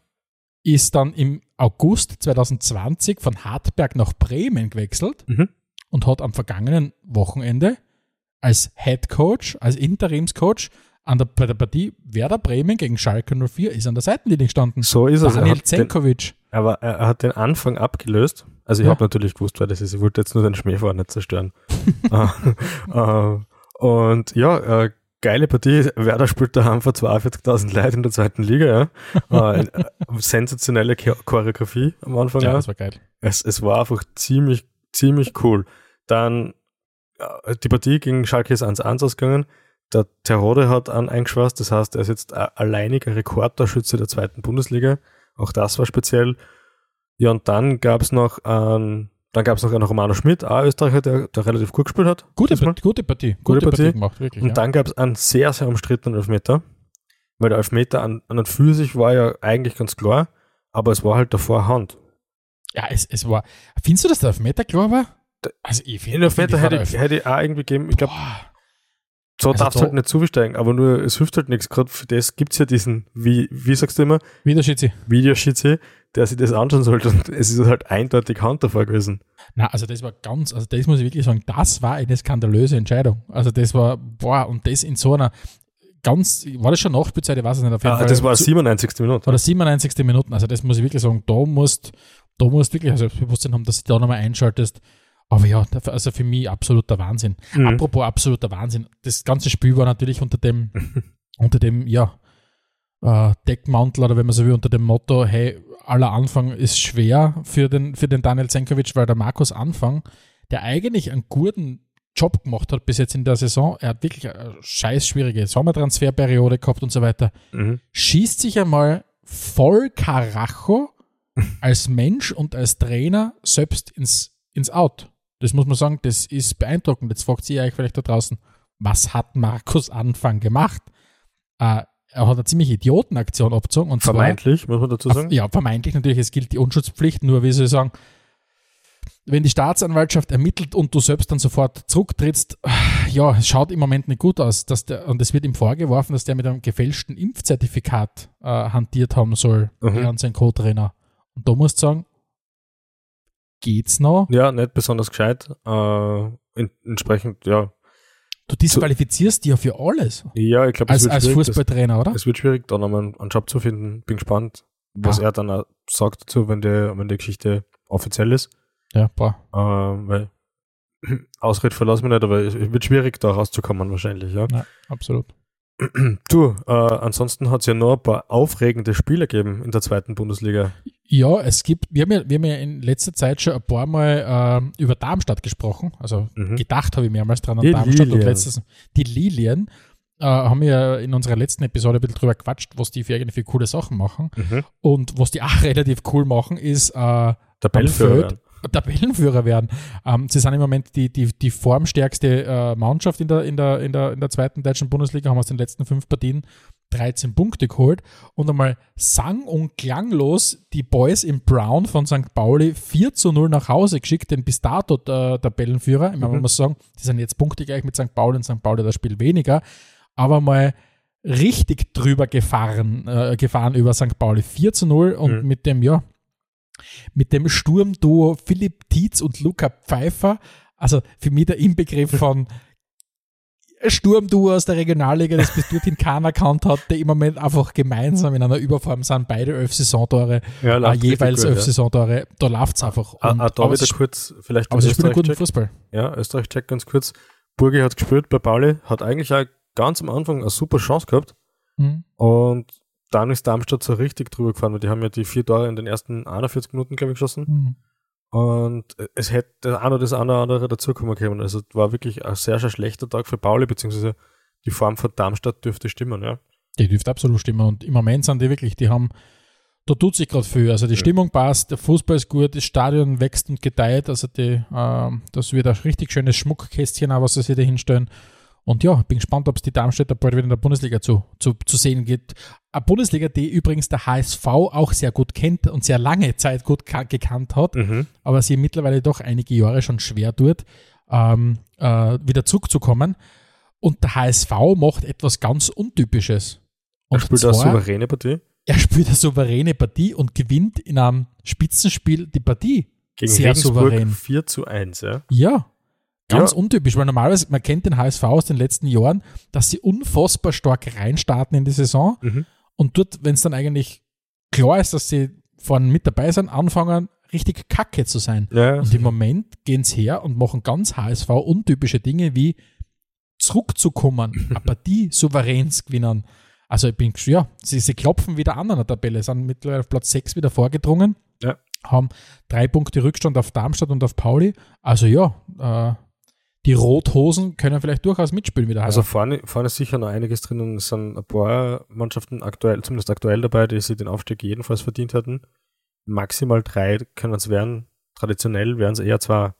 ist dann im August 2020 von Hartberg nach Bremen gewechselt Mhm. und hat am vergangenen Wochenende als Head Coach, als Interimscoach an der, bei der Partie Werder Bremen gegen Schalke 04 ist an der Seitenlinie gestanden. So ist es. Er Daniel den, Zenkovic. aber er hat den Anfang abgelöst. Also ich Ja. habe natürlich gewusst, wer das ist. Ich wollte jetzt nur den Schmäh vorher nicht zerstören. Äh, äh, und ja, äh, geile Partie. Werder spielt daheim vor 42.000 Leuten in der zweiten Liga. Ja. Äh, äh, sensationelle Cho- Choreografie am Anfang. Ja, ja. das war geil. es, es war einfach ziemlich, ziemlich cool. Dann äh, die Partie gegen Schalke ist 1-1 ausgegangen. Der Terode hat an eingeschweißt, das heißt, er ist jetzt alleiniger Rekordtorschütze der zweiten Bundesliga. Auch das war speziell. Ja, und dann gab es noch einen, dann gab es noch einen Romano Schmidt, auch Österreicher, der, der relativ gut gespielt hat. Gute. Partie, gute Partie. Gute, Partie. Partie. gemacht, wirklich. Und ja. dann gab es einen sehr, sehr umstrittenen Elfmeter. Weil der Elfmeter an, an und für sich war ja eigentlich ganz klar, aber es war halt davor Hand. ja, es, es war. Findest du, dass der Elfmeter klar war? Also, ich Den finde, Elfmeter find, hätte, hätte ich auch irgendwie gegeben. Ich glaube. So Also darfst du da- halt nicht zusteigen, aber nur, es hilft halt nichts. Gerade für das gibt es ja diesen, wie, wie sagst du immer, Wieder Schützi. Videoschütze, der sich das anschauen sollte. Und es ist halt eindeutig Hand davor gewesen. Na, also das war ganz, also das muss ich wirklich sagen, das war eine skandalöse Entscheidung. Also das war, boah, und das in so einer ganz, war das schon Nachspielzeit, ich weiß es nicht, auf jeden Ah, Fall. das war Zu- 97. Minute. Oder 97. Minuten, also das muss ich wirklich sagen, da musst, da musst wirklich also Selbstbewusstsein haben, dass du da nochmal einschaltest. Aber ja, also für mich absoluter Wahnsinn. Mhm. Apropos absoluter Wahnsinn, das ganze Spiel war natürlich unter dem, unter dem, ja, äh, Deckmantel oder wenn man so will, unter dem Motto, hey, aller Anfang ist schwer für den, für den Daniel Zenkovic, weil der Markus Anfang, der eigentlich einen guten Job gemacht hat bis jetzt in der Saison, er hat wirklich eine scheiß schwierige Sommertransferperiode gehabt und so weiter, Mhm. schießt sich einmal voll Karacho als Mensch und als Trainer selbst ins, ins Out. Das muss man sagen, das ist beeindruckend. Jetzt fragt ihr euch vielleicht da draußen, was hat Markus Anfang gemacht? Äh, er hat eine ziemlich Idiotenaktion abgezogen. Und zwar- Vermeintlich, muss man dazu sagen. ja, vermeintlich natürlich, es gilt die Unschutzpflicht, nur wie soll ich sagen, wenn die Staatsanwaltschaft ermittelt und du selbst dann sofort zurücktrittst, ja, es schaut im Moment nicht gut aus. Dass der, und es wird ihm vorgeworfen, dass der mit einem gefälschten Impfzertifikat äh, hantiert haben soll, Mhm. er und sein Co-Trainer. Und da musst du sagen, geht's noch? Ja, nicht besonders gescheit. Äh, in, entsprechend, ja. Du disqualifizierst dich ja für alles. Ja, ich glaube, es, Als, als Fußballtrainer, oder? es wird schwierig, da nochmal einen, einen Job zu finden. Bin gespannt, was Ah. er dann sagt dazu, wenn die, wenn die Geschichte offiziell ist. Ja, boah. Ähm, weil Ausred verlassen wir nicht, aber es es wird schwierig, da rauszukommen wahrscheinlich, ja. Ja, absolut. Du, äh, ansonsten hat es ja noch ein paar aufregende Spiele gegeben in der zweiten Bundesliga. Ja, es gibt, wir haben ja, wir haben ja in letzter Zeit schon ein paar Mal ähm, über Darmstadt gesprochen. Also Mhm. gedacht habe ich mehrmals dran an Die Darmstadt und Lilien. letztes, die Lilien. Äh, haben wir ja in unserer letzten Episode ein bisschen drüber quatscht, was die für für coole Sachen machen. Mhm. Und was die auch relativ cool machen, ist äh, Tabellenführer. Feld. Tabellenführer werden. Ähm, sie sind im Moment die, die, die formstärkste äh, Mannschaft in der, in, der, in, der, in der zweiten deutschen Bundesliga, haben aus den letzten fünf Partien 13 Punkte geholt und einmal sang- und klanglos die Boys im Brown von St. Pauli 4 zu 0 nach Hause geschickt, den bis dato der Tabellenführer. Ich meine, man Mhm. muss sagen, die sind jetzt punktegleich mit St. Pauli und St. Pauli das Spiel weniger, aber mal richtig drüber gefahren, äh, gefahren über St. Pauli. 4 zu 0 und Mhm. mit dem, ja, mit dem Sturmduo Philipp Tietz und Luca Pfeiffer, also für mich der Inbegriff von Sturmduo aus der Regionalliga, das bis dorthin keiner kannt hat, die im Moment einfach gemeinsam in einer Überform sind, beide elf Saisontore, Ja, äh, jeweils elf ja. Saisontore, da läuft es einfach. Ah, ah, da wieder kurz, vielleicht aber sie spielen guten. Fußball. Ja, Österreich-Check ganz kurz. Burgi hat gespielt bei Pauli, hat eigentlich auch ganz am Anfang eine super Chance gehabt Mhm. und dann ist Darmstadt so richtig drüber gefahren, weil die haben ja die vier Tore in den ersten 41 Minuten, glaube ich, geschossen. Mhm. Und es hätte das eine oder das eine oder andere dazukommen können. Also es war wirklich ein sehr, sehr schlechter Tag für Pauli, beziehungsweise die Form von Darmstadt dürfte stimmen, ja. Die dürfte absolut stimmen. Und im Moment sind die wirklich, die haben, da tut sich gerade viel. Also die Ja. Stimmung passt, der Fußball ist gut, das Stadion wächst und gedeiht. Also die, ähm, das wird ein richtig schönes Schmuckkästchen, auch, was sie sich da hinstellen. Und ja, bin gespannt, ob es die Darmstädter bald wieder in der Bundesliga zu, zu, zu sehen gibt. Eine Bundesliga, die übrigens der HSV auch sehr gut kennt und sehr lange Zeit gut ka- gekannt hat, Mhm. aber sie mittlerweile doch einige Jahre schon schwer tut, ähm, äh, wieder zurückzukommen. Und der HSV macht etwas ganz Untypisches. Er Und spielt eine zwar, souveräne Partie er spielt eine souveräne Partie und gewinnt in einem Spitzenspiel die Partie. gegen Sehr Regensburg souverän. 4 zu 1, ja. Ja. Ganz Ja. untypisch, weil normalerweise, man kennt den HSV aus den letzten Jahren, dass sie unfassbar stark reinstarten in die Saison Mhm. und dort, wenn es dann eigentlich klar ist, dass sie vorne mit dabei sind, anfangen, richtig kacke zu sein. Ja, Und im Moment gehen sie her und machen ganz HSV untypische Dinge wie zurückzukommen, eine Partie souverän gewinnen. Also ich bin, ja, sie, sie klopfen wieder an an der Tabelle, sind mittlerweile auf Platz 6 wieder vorgedrungen, Ja. haben drei Punkte Rückstand auf Darmstadt und auf Pauli. Also ja, äh, die Rothosen können vielleicht durchaus mitspielen wieder. Also vorne, vorne ist sicher noch einiges drinnen. Es sind ein paar Mannschaften aktuell, zumindest aktuell dabei, die sich den Aufstieg jedenfalls verdient hätten. Maximal drei können es werden. Traditionell wären es eher zwei.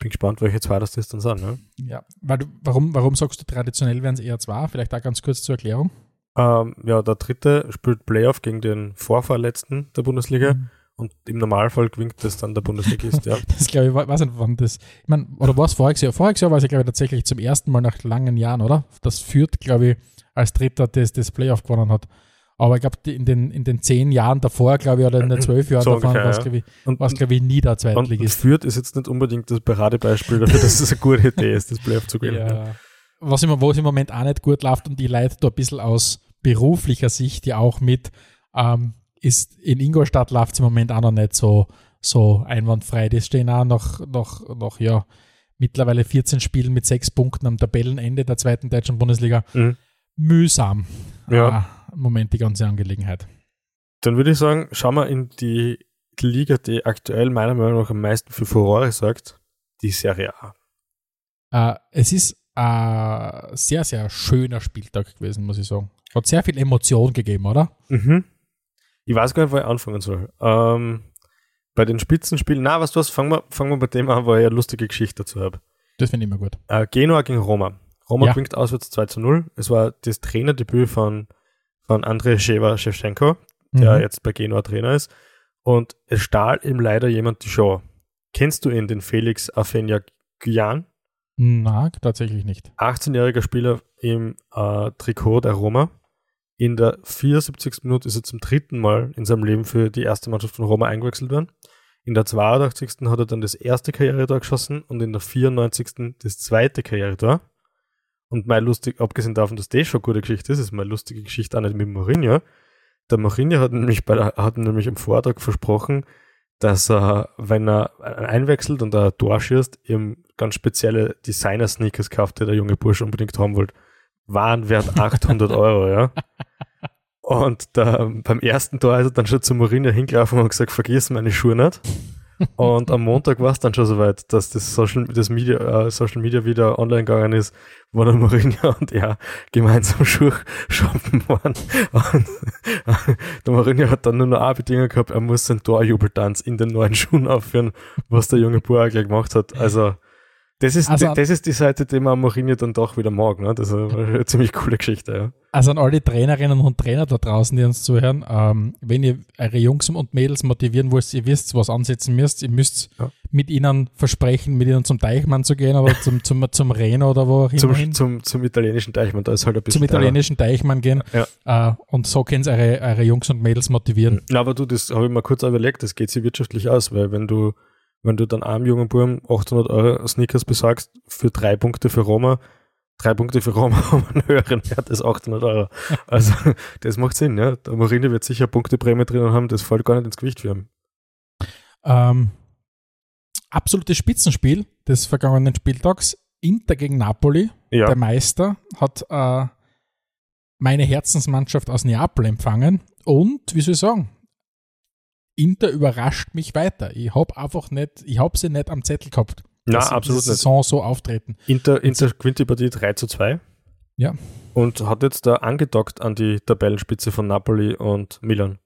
Bin gespannt, welche zwei das dann sind. Ne? ja, weil du, warum, warum sagst du traditionell wären es eher zwei? Vielleicht auch ganz kurz zur Erklärung. Ähm, ja, der dritte spielt Playoff gegen den Vorvorletzten der Bundesliga Mhm. Und im Normalfall gewinnt das dann der Bundesligist. ja. Das glaube ich, weiß nicht, wann das. Ich meine, oder war es voriges Jahr? Voriges Jahr war es ja, glaube ich, tatsächlich zum ersten Mal nach langen Jahren, oder? Das führt, glaube ich, als Dritter das, das Playoff gewonnen hat. Aber ich glaube, in den, in den zehn Jahren davor, glaube ich, oder in den zwölf Jahren So davor, war es, glaube ich, war's, glaube ich, nie der und, und Zweitligist. Fürth ist jetzt nicht unbedingt das Paradebeispiel dafür, dass es eine gute Idee ist, das Playoff zu gewinnen. Ja. Was im, wo es im Moment auch nicht gut läuft und die Leute da ein bisschen aus beruflicher Sicht ja auch mit, ähm, ist in Ingolstadt läuft es im Moment auch noch nicht so, so einwandfrei. Die stehen auch noch, noch, noch, ja, mittlerweile 14 Spielen mit sechs Punkten am Tabellenende der zweiten deutschen Bundesliga. Mhm. Mühsam. Ja. Ah, im Moment die ganze Angelegenheit. Dann würde ich sagen, schauen wir in die Liga, die aktuell meiner Meinung nach am meisten für Furore sorgt, die Serie A. Äh, es ist ein sehr, sehr schöner Spieltag gewesen, muss ich sagen. Hat sehr viel Emotion gegeben, oder? Mhm. Ich weiß gar nicht, wo ich anfangen soll. Ähm, bei den Spitzenspielen, na, was du was, fangen wir, fangen wir bei dem an, wo ich eine lustige Geschichte dazu habe. Das finde ich immer gut. Äh, Genua gegen Roma. Roma Ja. gewinnt auswärts 2 zu 0. Es war das Trainerdebüt von, von Andrei Sheva-Shevchenko, der Mhm. jetzt bei Genua Trainer ist. Und es stahl ihm leider jemand die Show. Kennst du ihn, den Felix Afenyak-Gyan? Na, tatsächlich nicht. 18-jähriger Spieler im äh, Trikot der Roma. In der 74. Minute ist er zum dritten Mal in seinem Leben für die erste Mannschaft von Roma eingewechselt worden. In der 82. hat er dann das erste Karrieretor geschossen und in der 94. das zweite Karrieretor. Und mein lustig, abgesehen davon, dass das schon eine gute Geschichte ist, ist meine lustige Geschichte auch nicht mit Mourinho. Der Mourinho hat nämlich, bei der, hat nämlich im Vortrag versprochen, dass er, wenn er einwechselt und er ein Tor schießt, ihm ganz spezielle Designer-Sneakers kauft, die der junge Bursche unbedingt haben wollte. Waren wert 800 Euro, ja. Und da, beim ersten Tor ist er dann schon zu Mourinho hingelaufen und gesagt, vergiss meine Schuhe nicht. Und am Montag war es dann schon soweit, dass das Social, das Media, äh, Social Media wieder online gegangen ist, wo der Mourinho und er gemeinsam Schuhe shoppen waren. Und der Mourinho hat dann nur noch eine Bedingung gehabt, er muss seinen Torjubeltanz in den neuen Schuhen aufführen, was der junge Bauer gleich gemacht hat. Also Das ist, Also- die, das ist die Seite, die man Mourinho dann doch wieder mag. Ne? Das ist eine ziemlich coole Geschichte. Ja. Also an alle Trainerinnen und Trainer da draußen, die uns zuhören, ähm, wenn ihr eure Jungs und Mädels motivieren wollt, ihr wisst, was ansetzen müsst, ihr müsst Ja. mit ihnen versprechen, mit ihnen zum Deichmann zu gehen oder zum, zum, zum Reno oder wo auch immer hin, Zum, zum, zum italienischen Deichmann, da ist halt ein bisschen. zum italienischen Deichmann gehen äh, und so können sie eure, eure Jungs und Mädels motivieren. Na, aber du, das habe ich mir kurz überlegt, das geht sich wirtschaftlich aus, weil wenn du, wenn du dann einem jungen Buben 800 Euro Sneakers besorgst für drei Punkte für Roma, drei Punkte für Roma haben einen höheren Wert als 800 Euro. Also, das macht Sinn, ja. Der Mourinho wird sicher Punkteprämie drinnen haben, das fällt gar nicht ins Gewicht für ihn. Ähm, absolutes Spitzenspiel des vergangenen Spieltags. Inter gegen Napoli. Ja, Der Meister hat äh, meine Herzensmannschaft aus Neapel empfangen und, wie soll ich sagen, Inter überrascht mich weiter. Ich habe einfach nicht, ich habe sie nicht am Zettel gehabt. na, absolut nicht. Saison so auftreten. Inter, Inter gewinnt die Partie 3 zu 2. Ja. Und hat jetzt da angedockt an die Tabellenspitze von Napoli und Milan.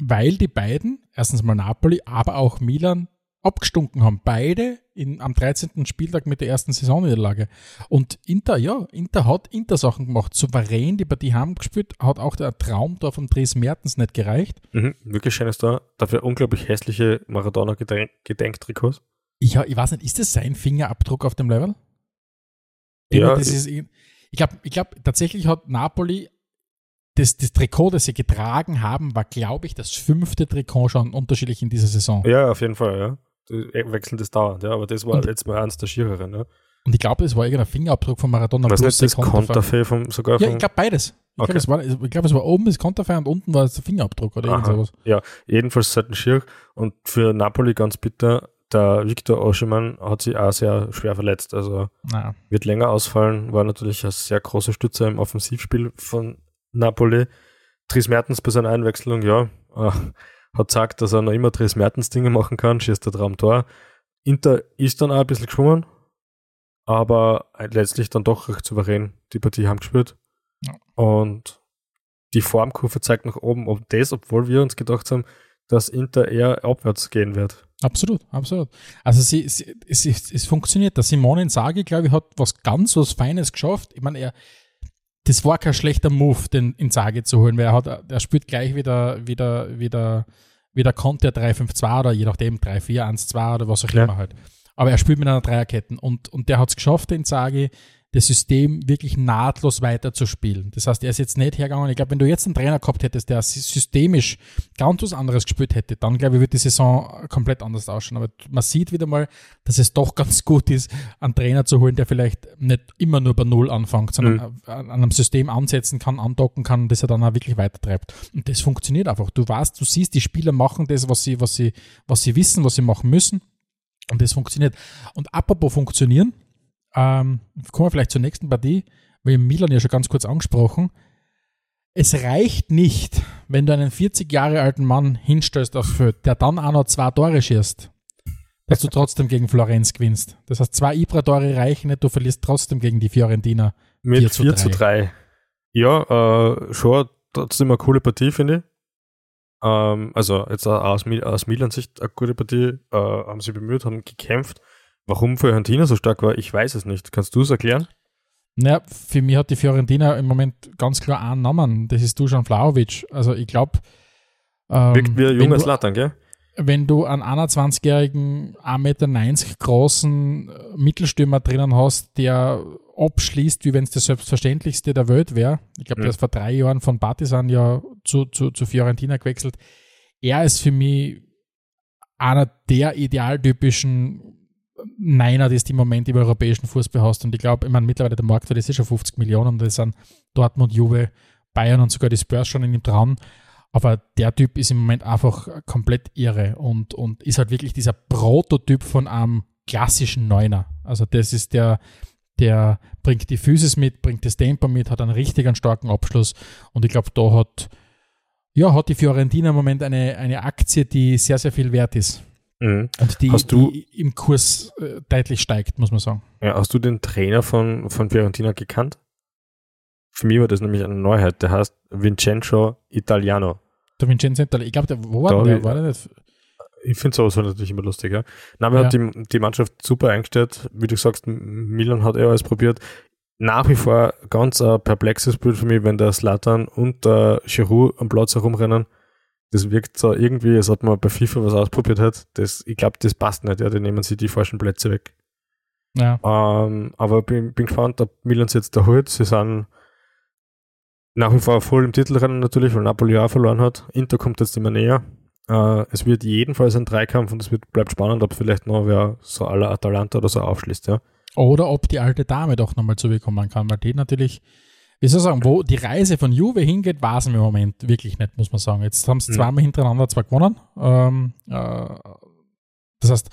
Weil die beiden, erstens mal Napoli, aber auch Milan, abgestunken haben. Beide in, am 13. Spieltag mit der ersten Saisonniederlage. Und Inter, ja, Inter hat Inter-Sachen gemacht. Souverän die Partie haben gespielt, hat auch der Traumtor von Dries Mertens nicht gereicht. Mhm, wirklich schönes da. Dafür unglaublich hässliche Maradona-Gedenktrikots. Ich, ich weiß nicht, ist das sein Fingerabdruck auf dem Level? Ich Ja, das ist, ich glaube, ich glaub, tatsächlich hat Napoli das, das Trikot, das sie getragen haben, war, glaube ich, das fünfte Trikot schon unterschiedlich in dieser Saison. Ja, auf jeden Fall, ja. Wechseln das dauernd, ja. Aber das war Und- jetzt mal eins der schiereren, ja. Und ich glaube, es war irgendein Fingerabdruck von Maradona nicht das der Konterfei. Vom sogar Ja, ich glaube beides. Ich Okay. glaube, es, war- glaub, es war oben das Konterfei und unten war es der Fingerabdruck oder irgend Aha. sowas. jedenfalls seit dem Schier und für Napoli ganz bitter, der Viktor Oschimann hat sich auch sehr schwer verletzt, also Naja. wird länger ausfallen, war natürlich ein sehr großer Stützer im Offensivspiel von Napoli. Dries Mertens bei seiner Einwechslung, ja, äh, hat gesagt, dass er noch immer Dries Mertens Dinge machen kann, schießt der Traumtor. Inter ist dann auch ein bisschen geschwommen, aber letztlich dann doch recht souverän die Partie haben gespielt. Ja. Und die Formkurve zeigt nach oben, ob das, obwohl wir uns gedacht haben, dass Inter eher abwärts gehen wird. Absolut, absolut. Also sie, sie, es, es, es funktioniert. Der Simone Inzaghi, glaube ich, hat was ganz was Feines geschafft. Ich meine, er, das war kein schlechter Move, den Inzaghi zu holen, weil er hat, er spielt gleich wieder, wieder, wieder, wieder Conte 3-5-2 oder je nachdem 3-4-1-2 oder was auch Ja. immer halt. Aber er spielt mit einer Dreierketten und, und der hat es geschafft, den Inzaghi, das System wirklich nahtlos weiterzuspielen. Das heißt, er ist jetzt nicht hergegangen. Ich glaube, wenn du jetzt einen Trainer gehabt hättest, der sy- systemisch ganz was anderes gespielt hätte, dann glaube ich, wird die Saison komplett anders ausschauen. Aber man sieht wieder mal, dass es doch ganz gut ist, einen Trainer zu holen, der vielleicht nicht immer nur bei Null anfängt, sondern an einem System ansetzen kann, andocken kann, das er dann auch wirklich weitertreibt. Und das funktioniert einfach. Du weißt, du siehst, die Spieler machen das, was sie, was sie, was sie wissen, was sie machen müssen. Und das funktioniert. Und apropos funktionieren, ähm, kommen wir vielleicht zur nächsten Partie, weil Milan ja schon ganz kurz angesprochen. Es reicht nicht, wenn du einen 40 Jahre alten Mann hinstellst aufs Feld, der dann auch noch zwei Tore schießt, dass du trotzdem gegen Florenz gewinnst. Das heißt, zwei Ibra-Tore reichen nicht, du verlierst trotzdem gegen die Fiorentina. Mit 4 4 zu zu 3. Ja, äh, schon trotzdem eine coole Partie, finde ich. Ähm, also jetzt aus, aus Milan-Sicht eine gute Partie. Äh, haben sie bemüht, haben gekämpft. Warum Fiorentina so stark war, ich weiß es nicht. Kannst du es erklären? Naja, für mich hat die Fiorentina im Moment ganz klar einen Namen, das ist Dusan Vlahovic. Also ich glaube, ähm, Wirkt wie ein wenn junger du- Slatan, gell? wenn du einen 21-jährigen, 1,90 Meter großen äh, Mittelstürmer drinnen hast, der abschließt, wie wenn es das Selbstverständlichste der Welt wäre. Ich glaube, Mhm. der ist vor drei Jahren von Partisan ja zu, zu, zu Fiorentina gewechselt. Er ist für mich einer der idealtypischen Niner, die es im Moment im europäischen Fußball hast. Und ich glaube, ich meine, mittlerweile der Markt ist ja schon 50 Millionen das sind Dortmund, Juve, Bayern und sogar die Spurs schon in ihm dran. Aber der Typ ist im Moment einfach komplett irre und, und ist halt wirklich dieser Prototyp von einem klassischen Neuner. Also das ist der, der bringt die Physis mit, bringt das Tempo mit, hat einen richtig einen starken Abschluss und ich glaube, da hat, ja, hat die Fiorentina im Moment eine, eine Aktie, die sehr, sehr viel wert ist Mhm. und die, die im Kurs äh, deutlich steigt, muss man sagen. Ja, hast du den Trainer von, von Fiorentina gekannt? Für mich war das nämlich eine Neuheit. Der heißt Vincenzo Italiano. Der Vincenzo Itali, ich glaube, der, wo war der? War der nicht? ich finde sowas natürlich immer lustig, ja. Nein, ja. hat die, die Mannschaft super eingestellt. Wie du sagst, Milan hat eh alles probiert. Nach wie vor ganz ein perplexes Bild für mich, wenn der Slatan und der Giroud am Platz herumrennen. Das wirkt so irgendwie, als ob man bei FIFA was ausprobiert hat. Das, ich glaube, das passt nicht, ja. Die nehmen sich die falschen Plätze weg. Ja. Ähm, aber bin, bin gespannt, ob Milan es jetzt erholt. Sie sind nach wie vor voll im Titelrennen natürlich, weil Napoli auch verloren hat. Inter kommt jetzt immer näher. Äh, es wird jedenfalls ein Dreikampf und es wird, bleibt spannend, ob vielleicht noch wer so aller Atalanta oder so aufschließt, ja. Oder ob die alte Dame doch nochmal zubekommen kann, weil die natürlich, wie soll ich sagen, wo die Reise von Juve hingeht, war es im Moment wirklich nicht, muss man sagen. Jetzt haben sie mhm. zweimal hintereinander zwar gewonnen. Ähm, äh, das heißt,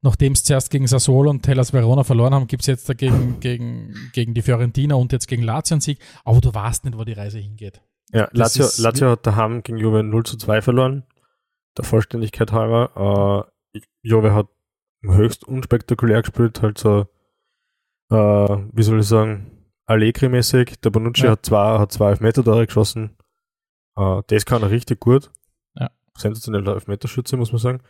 nachdem sie zuerst gegen Sassuolo und Hellas Verona verloren haben, gibt es jetzt dagegen gegen, gegen die Fiorentina und jetzt gegen Lazio einen Sieg. Aber du weißt nicht, wo die Reise hingeht. Ja, Lazio, Lazio hat daheim gegen Juve 0 zu 2 verloren der Vollständigkeit halber. Äh, Juve hat höchst unspektakulär gespielt, halt so, äh, wie soll ich sagen, Allegri-mäßig. Der Bonucci ja. hat zwei, hat zwei Elfmeter-Tore geschossen. Äh, das kann er richtig gut. Ja. Sensationeller Elfmeterschütze, muss man sagen.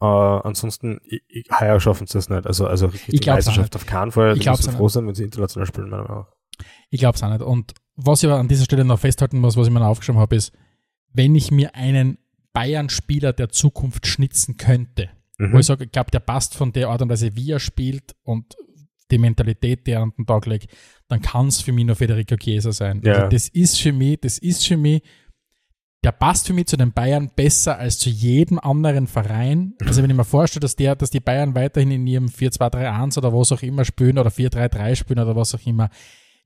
Äh, ansonsten, ich, ich, heuer schaffen sie das nicht. Also, also richtig Meisterschaft auf keinen Fall. Ich glaube froh sein, wenn sie international spielen, meiner Meinung nach. Ich glaube es auch nicht. Und was ich aber an dieser Stelle noch festhalten muss, was ich mir aufgeschrieben habe, ist, wenn ich mir einen Bayern-Spieler der Zukunft schnitzen könnte. Mhm. Wo ich sage, ich glaube, der passt von der Art und Weise, wie er spielt und die Mentalität, die er an den Tag legt, dann kann es für mich nur Federico Chiesa sein. Ja. Also das ist für mich, das ist für mich, der passt für mich zu den Bayern besser als zu jedem anderen Verein. Also wenn ich mir vorstelle, dass der, dass die Bayern weiterhin in ihrem 4-2-3-1 oder was auch immer spielen oder 4-3-3 spielen oder was auch immer,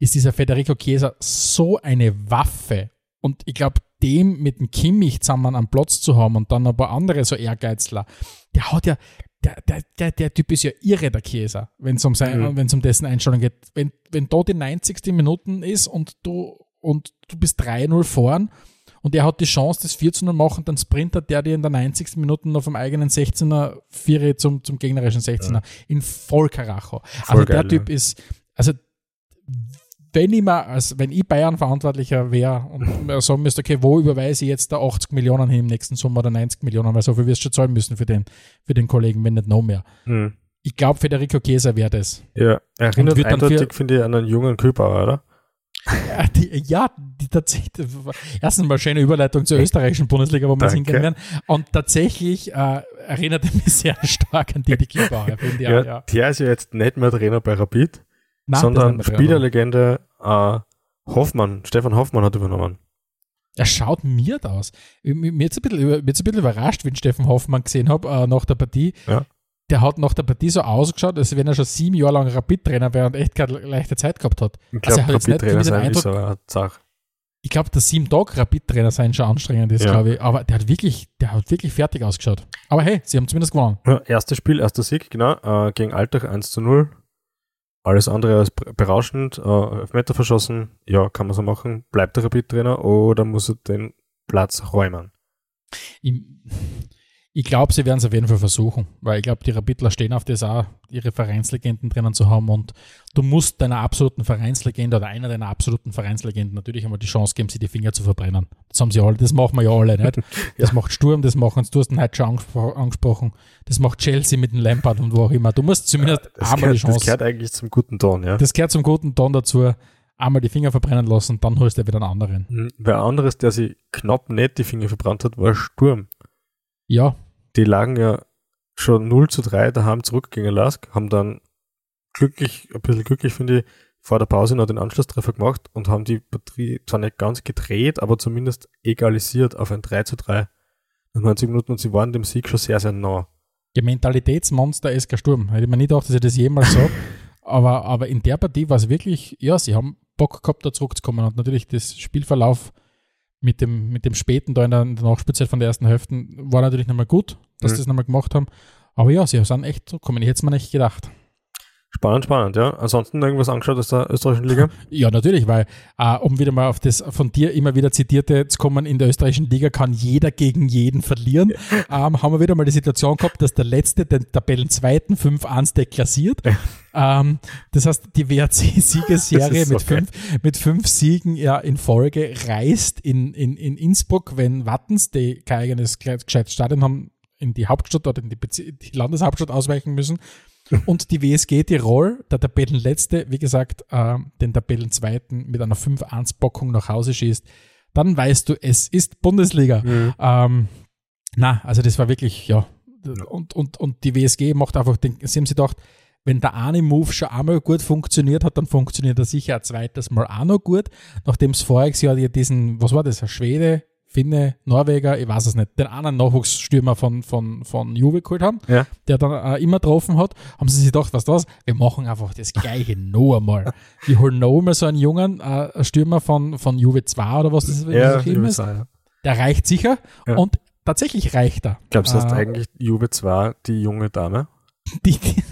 ist dieser Federico Chiesa so eine Waffe. Und ich glaube, dem mit dem Kimmich zusammen am Platz zu haben und dann ein paar andere so Ehrgeizler, der hat ja, der, der, der, der Typ ist ja irre, der Käse, wenn es um, mhm. um dessen Einstellung geht. Wenn, wenn da die 90. Minuten ist und du, und du bist 3-0 vorn und er hat die Chance, das 4 0 machen, dann sprintet der dir in der 90. Minute noch vom eigenen 16er Viere zum, zum gegnerischen 16er ja. in Vollkaracho. Voll also geil, der Typ ja. ist, also wenn ich mal, als wenn ich Bayern-Verantwortlicher wäre und sagen müsste, okay, wo überweise ich jetzt da 80 Millionen hin im nächsten Sommer oder 90 Millionen, weil so viel wirst du schon zahlen müssen für den, für den Kollegen, wenn nicht noch mehr. Hm. Ich glaube, Federico Chiesa wäre das. Ja, er erinnert eindeutig, finde ich, an einen jungen Kühlbauer, oder? Ja, die, ja, die tatsächlich, erstens mal schöne Überleitung zur österreichischen Bundesliga, wo wir es hingehen werden. Und tatsächlich äh, erinnert er mich sehr stark an Didi finde ich. Ja, ja. Der ist ja jetzt nicht mehr Trainer bei Rapid. Sondern Spielerlegende äh, Hoffmann, Stefan Hoffmann hat übernommen. Er schaut mir aus. Mir jetzt ein bisschen, ein bisschen überrascht, wenn ich Stefan Hoffmann gesehen habe äh, nach der Partie. Ja. Der hat nach der Partie so ausgeschaut, als wenn er schon sieben Jahre lang Rapid-Trainer wäre und echt keine leichte Zeit gehabt hat. Ich glaube, also Rapid-Trainer sein ist so eine Sache. Ich glaube, dass sieben Tage Rapid-Trainer sein schon anstrengend ist, ja. glaube ich. Aber der hat wirklich, der hat wirklich fertig ausgeschaut. Aber hey, sie haben zumindest gewonnen. Ja, erstes Spiel, erster Sieg, genau, äh, gegen Alltag 1 zu 0. Alles andere als berauschend, äh, Elfmeter verschossen, ja, kann man so machen. Bleibt der Rapid-Trainer oder muss er den Platz räumen? Ich, ich glaube, sie werden es auf jeden Fall versuchen, weil ich glaube, die Rapidler stehen auf das auch, ihre Vereinslegenden drinnen zu haben und du musst deiner absoluten Vereinslegende oder einer deiner absoluten Vereinslegenden natürlich einmal die Chance geben, sie die Finger zu verbrennen. Das haben sie alle, das machen wir ja alle, nicht? Das ja. macht Sturm, das machen du hast ihn heute schon angesprochen, das macht Chelsea mit dem Lampard und wo auch immer. Du musst zumindest ja, einmal gehört, die Chance. Das gehört eigentlich zum guten Ton, ja. Das gehört zum guten Ton dazu einmal die Finger verbrennen lassen, dann holst du wieder einen anderen. Mhm. Wer anderes, der sich knapp nicht die Finger verbrannt hat, war Sturm. Ja, die lagen ja schon 0 zu 3 daheim zurück gegen Lask, haben dann glücklich, ein bisschen glücklich finde ich, vor der Pause noch den Anschlusstreffer gemacht und haben die Batterie zwar nicht ganz gedreht, aber zumindest egalisiert auf ein 3 zu 3 nach 90 Minuten und sie waren dem Sieg schon sehr, sehr nah. Ja, Mentalitätsmonster SK Sturm. Hätte ich mir nicht gedacht, dass ich das jemals sage. aber, aber in der Partie war es wirklich, ja, sie haben Bock gehabt, da zurückzukommen und natürlich das Spielverlauf mit dem, mit dem späten da in der, in der Nachspielzeit von der ersten Hälfte war natürlich nochmal gut, dass mhm. sie das nochmal gemacht haben. Aber ja, sie sind echt zurückgekommen. Ich hätte es mir nicht gedacht. Spannend, spannend, ja. Ansonsten irgendwas angeschaut aus der österreichischen Liga? Ja, natürlich, weil, äh, um wieder mal auf das von dir immer wieder zitierte zu kommen, in der österreichischen Liga kann jeder gegen jeden verlieren. ähm, haben wir wieder mal die Situation gehabt, dass der Letzte den Tabellenzweiten 5-1 deklassiert. ähm, das heißt, die WRC-Siegesserie mit, fünf, mit fünf Siegen ja, in Folge reist in, in, in Innsbruck, wenn Wattens, die kein eigenes gescheites Stadion haben, in die Hauptstadt oder in die, Bezi die Landeshauptstadt ausweichen müssen. Und die WSG Tirol, der Tabellenletzte, wie gesagt, äh, den Tabellenzweiten mit einer 5-1-Bockung nach Hause schießt, dann weißt du, es ist Bundesliga. Mhm. Ähm, na, also das war wirklich, ja. Und, und, und die WSG macht einfach, den, sie haben sich gedacht, wenn der eine Move schon einmal gut funktioniert hat, dann funktioniert er sicher ein zweites Mal auch noch gut. Nachdem es voriges Jahr ja diesen, was war das, ein Schwede, Finne, Norweger, ich weiß es nicht, den anderen Nachwuchsstürmer von, von, von Juve geholt haben, Ja. der dann äh, immer getroffen hat, haben sie sich gedacht, was das? Wir machen einfach das Gleiche noch einmal. Wir holen noch einmal so einen jungen äh, Stürmer von, von Juve 2 oder was das Ja, was immer ist. ja. Der reicht sicher Ja. und tatsächlich reicht er. Glaubst du, hast Äh, eigentlich Juve 2 die junge Dame? die, die,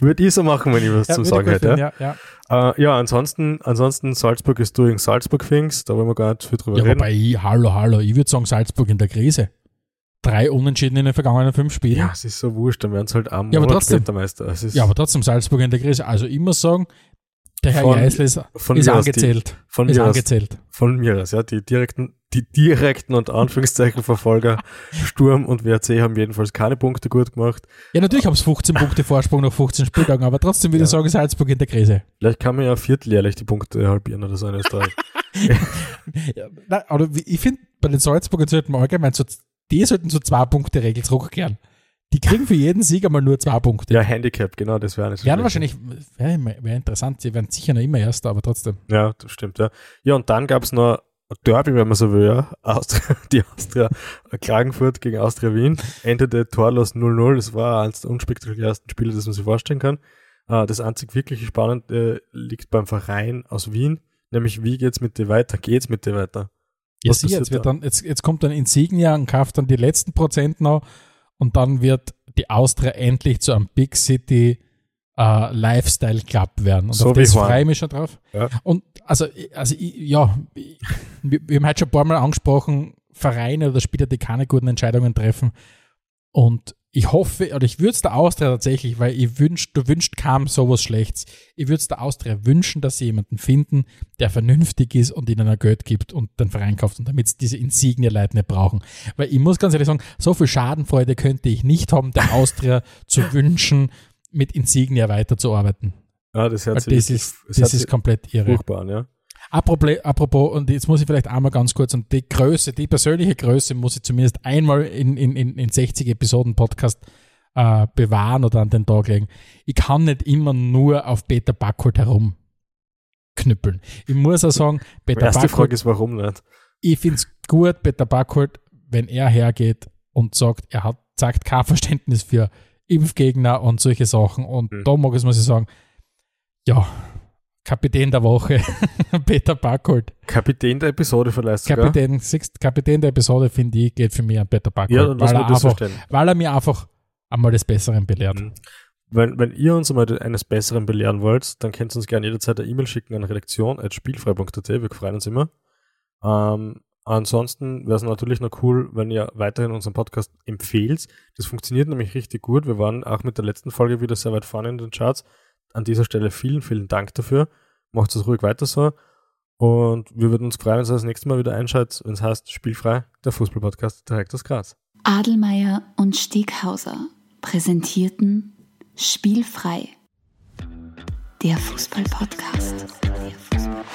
Würde ich so machen, wenn ich was zu würde sagen hätte. ja, ja. Äh, ja, ansonsten, ansonsten Salzburg ist doing Salzburg Things, da wollen wir gar nicht viel drüber Ja, reden. wobei, ich, hallo, hallo, ich würde sagen, Salzburg in der Krise. Drei Unentschieden in den vergangenen fünf Spielen. ja, es ist so wurscht, dann werden sie halt am Ja, aber Monat trotzdem. später Meister. Es ist Ja, aber trotzdem Salzburg in der Krise. Also muss sagen, der Herr Von- Jeißl ist, von ist aus die- angezählt. von ist mir aus angezählt. von mir aus, ja, die direkten, die direkten und Anführungszeichen Verfolger Sturm und WRC haben jedenfalls keine Punkte gut gemacht. Ja, natürlich haben es 15 Punkte Vorsprung nach 15 Spieltagen, aber trotzdem würde ich Ja. sagen, Salzburg in der Krise. Vielleicht kann man ja vierteljährlich die Punkte halbieren oder so in Österreich. Ja, nein, aber ich finde, bei den Salzburgern sollten wir allgemein so, die sollten so zwei Punkte Regel zurückkehren. Die kriegen für jeden Sieg einmal nur zwei Punkte. ja, Handicap, genau, das wäre nicht so schlecht. wahrscheinlich, wäre wär interessant, sie werden sicher noch immer Erster, aber trotzdem. Ja, das stimmt, ja. Ja, und dann gab es noch ein Derby, wenn man so will, ja. Austria, die Austria Klagenfurt gegen Austria Wien. Endete torlos 0-0. Das war eines der unspektakulärsten Spiele, das man sich vorstellen kann. Äh, Das einzig wirklich Spannende liegt beim Verein aus Wien, nämlich wie geht's mit dir weiter? Geht's mit dir weiter? Ja, sieh, jetzt, wird da? dann, jetzt, jetzt kommt dann Insignia und kauft dann die letzten Prozent noch und dann wird die Austria endlich zu einem Big City äh, Lifestyle Club werden. Und So auf das freue ich mich schon drauf. Ja. Und also, also ja, wir, wir haben heute schon ein paar Mal angesprochen, Vereine oder Spieler, die keine guten Entscheidungen treffen. Und ich hoffe, oder ich würde es der Austria tatsächlich, weil ich wünsch, du wünscht kaum sowas Schlechtes. Ich würde es der Austria wünschen, dass sie jemanden finden, der vernünftig ist und ihnen ein Geld gibt und den Verein kauft und damit sie diese Insignia-Leute nicht brauchen. Weil ich muss ganz ehrlich sagen, so viel Schadenfreude könnte ich nicht haben, der Austria zu wünschen, mit Insignia weiterzuarbeiten. Ja, das hört sich das ist, das ist komplett irre. furchtbar ja. Apropos, apropos, und jetzt muss ich vielleicht einmal ganz kurz, und die Größe, die persönliche Größe muss ich zumindest einmal in, in, in, in 60 Episoden Podcast äh, bewahren oder an den Tag legen. Ich kann nicht immer nur auf Peter Backholt herumknüppeln. Ich muss auch sagen, Die Peter erste Frage Backholt, ist, warum nicht? ich finde es gut, Peter Backholt, wenn er hergeht und sagt, er hat, sagt kein Verständnis für Impfgegner und solche Sachen. Und Mhm. da mag ich, muss ich sagen, ja, Kapitän der Woche, Peter Backholt. Kapitän der Episode vielleicht sogar. Kapitän, Kapitän der Episode, finde ich, geht für mich an Peter Backholt. Ja, weil, er einfach, weil er mir einfach einmal des Besseren belehrt. Mhm. Wenn, wenn ihr uns mal eines Besseren belehren wollt, dann könnt ihr uns gerne jederzeit eine E-Mail schicken an redaktion.spielfrei.at. Wir freuen uns immer. Ähm, ansonsten wäre es natürlich noch cool, wenn ihr weiterhin unseren Podcast empfehlt. Das funktioniert nämlich richtig gut. Wir waren auch mit der letzten Folge wieder sehr weit vorne in den Charts an dieser Stelle vielen, vielen Dank dafür. Macht es ruhig weiter so. Und wir würden uns freuen, wenn ihr das nächste Mal wieder einschaltet, wenn es heißt Spielfrei, der Fußballpodcast direkt aus Graz. Adelmeier und Steghauser präsentierten Spielfrei, der Fußballpodcast. Fußball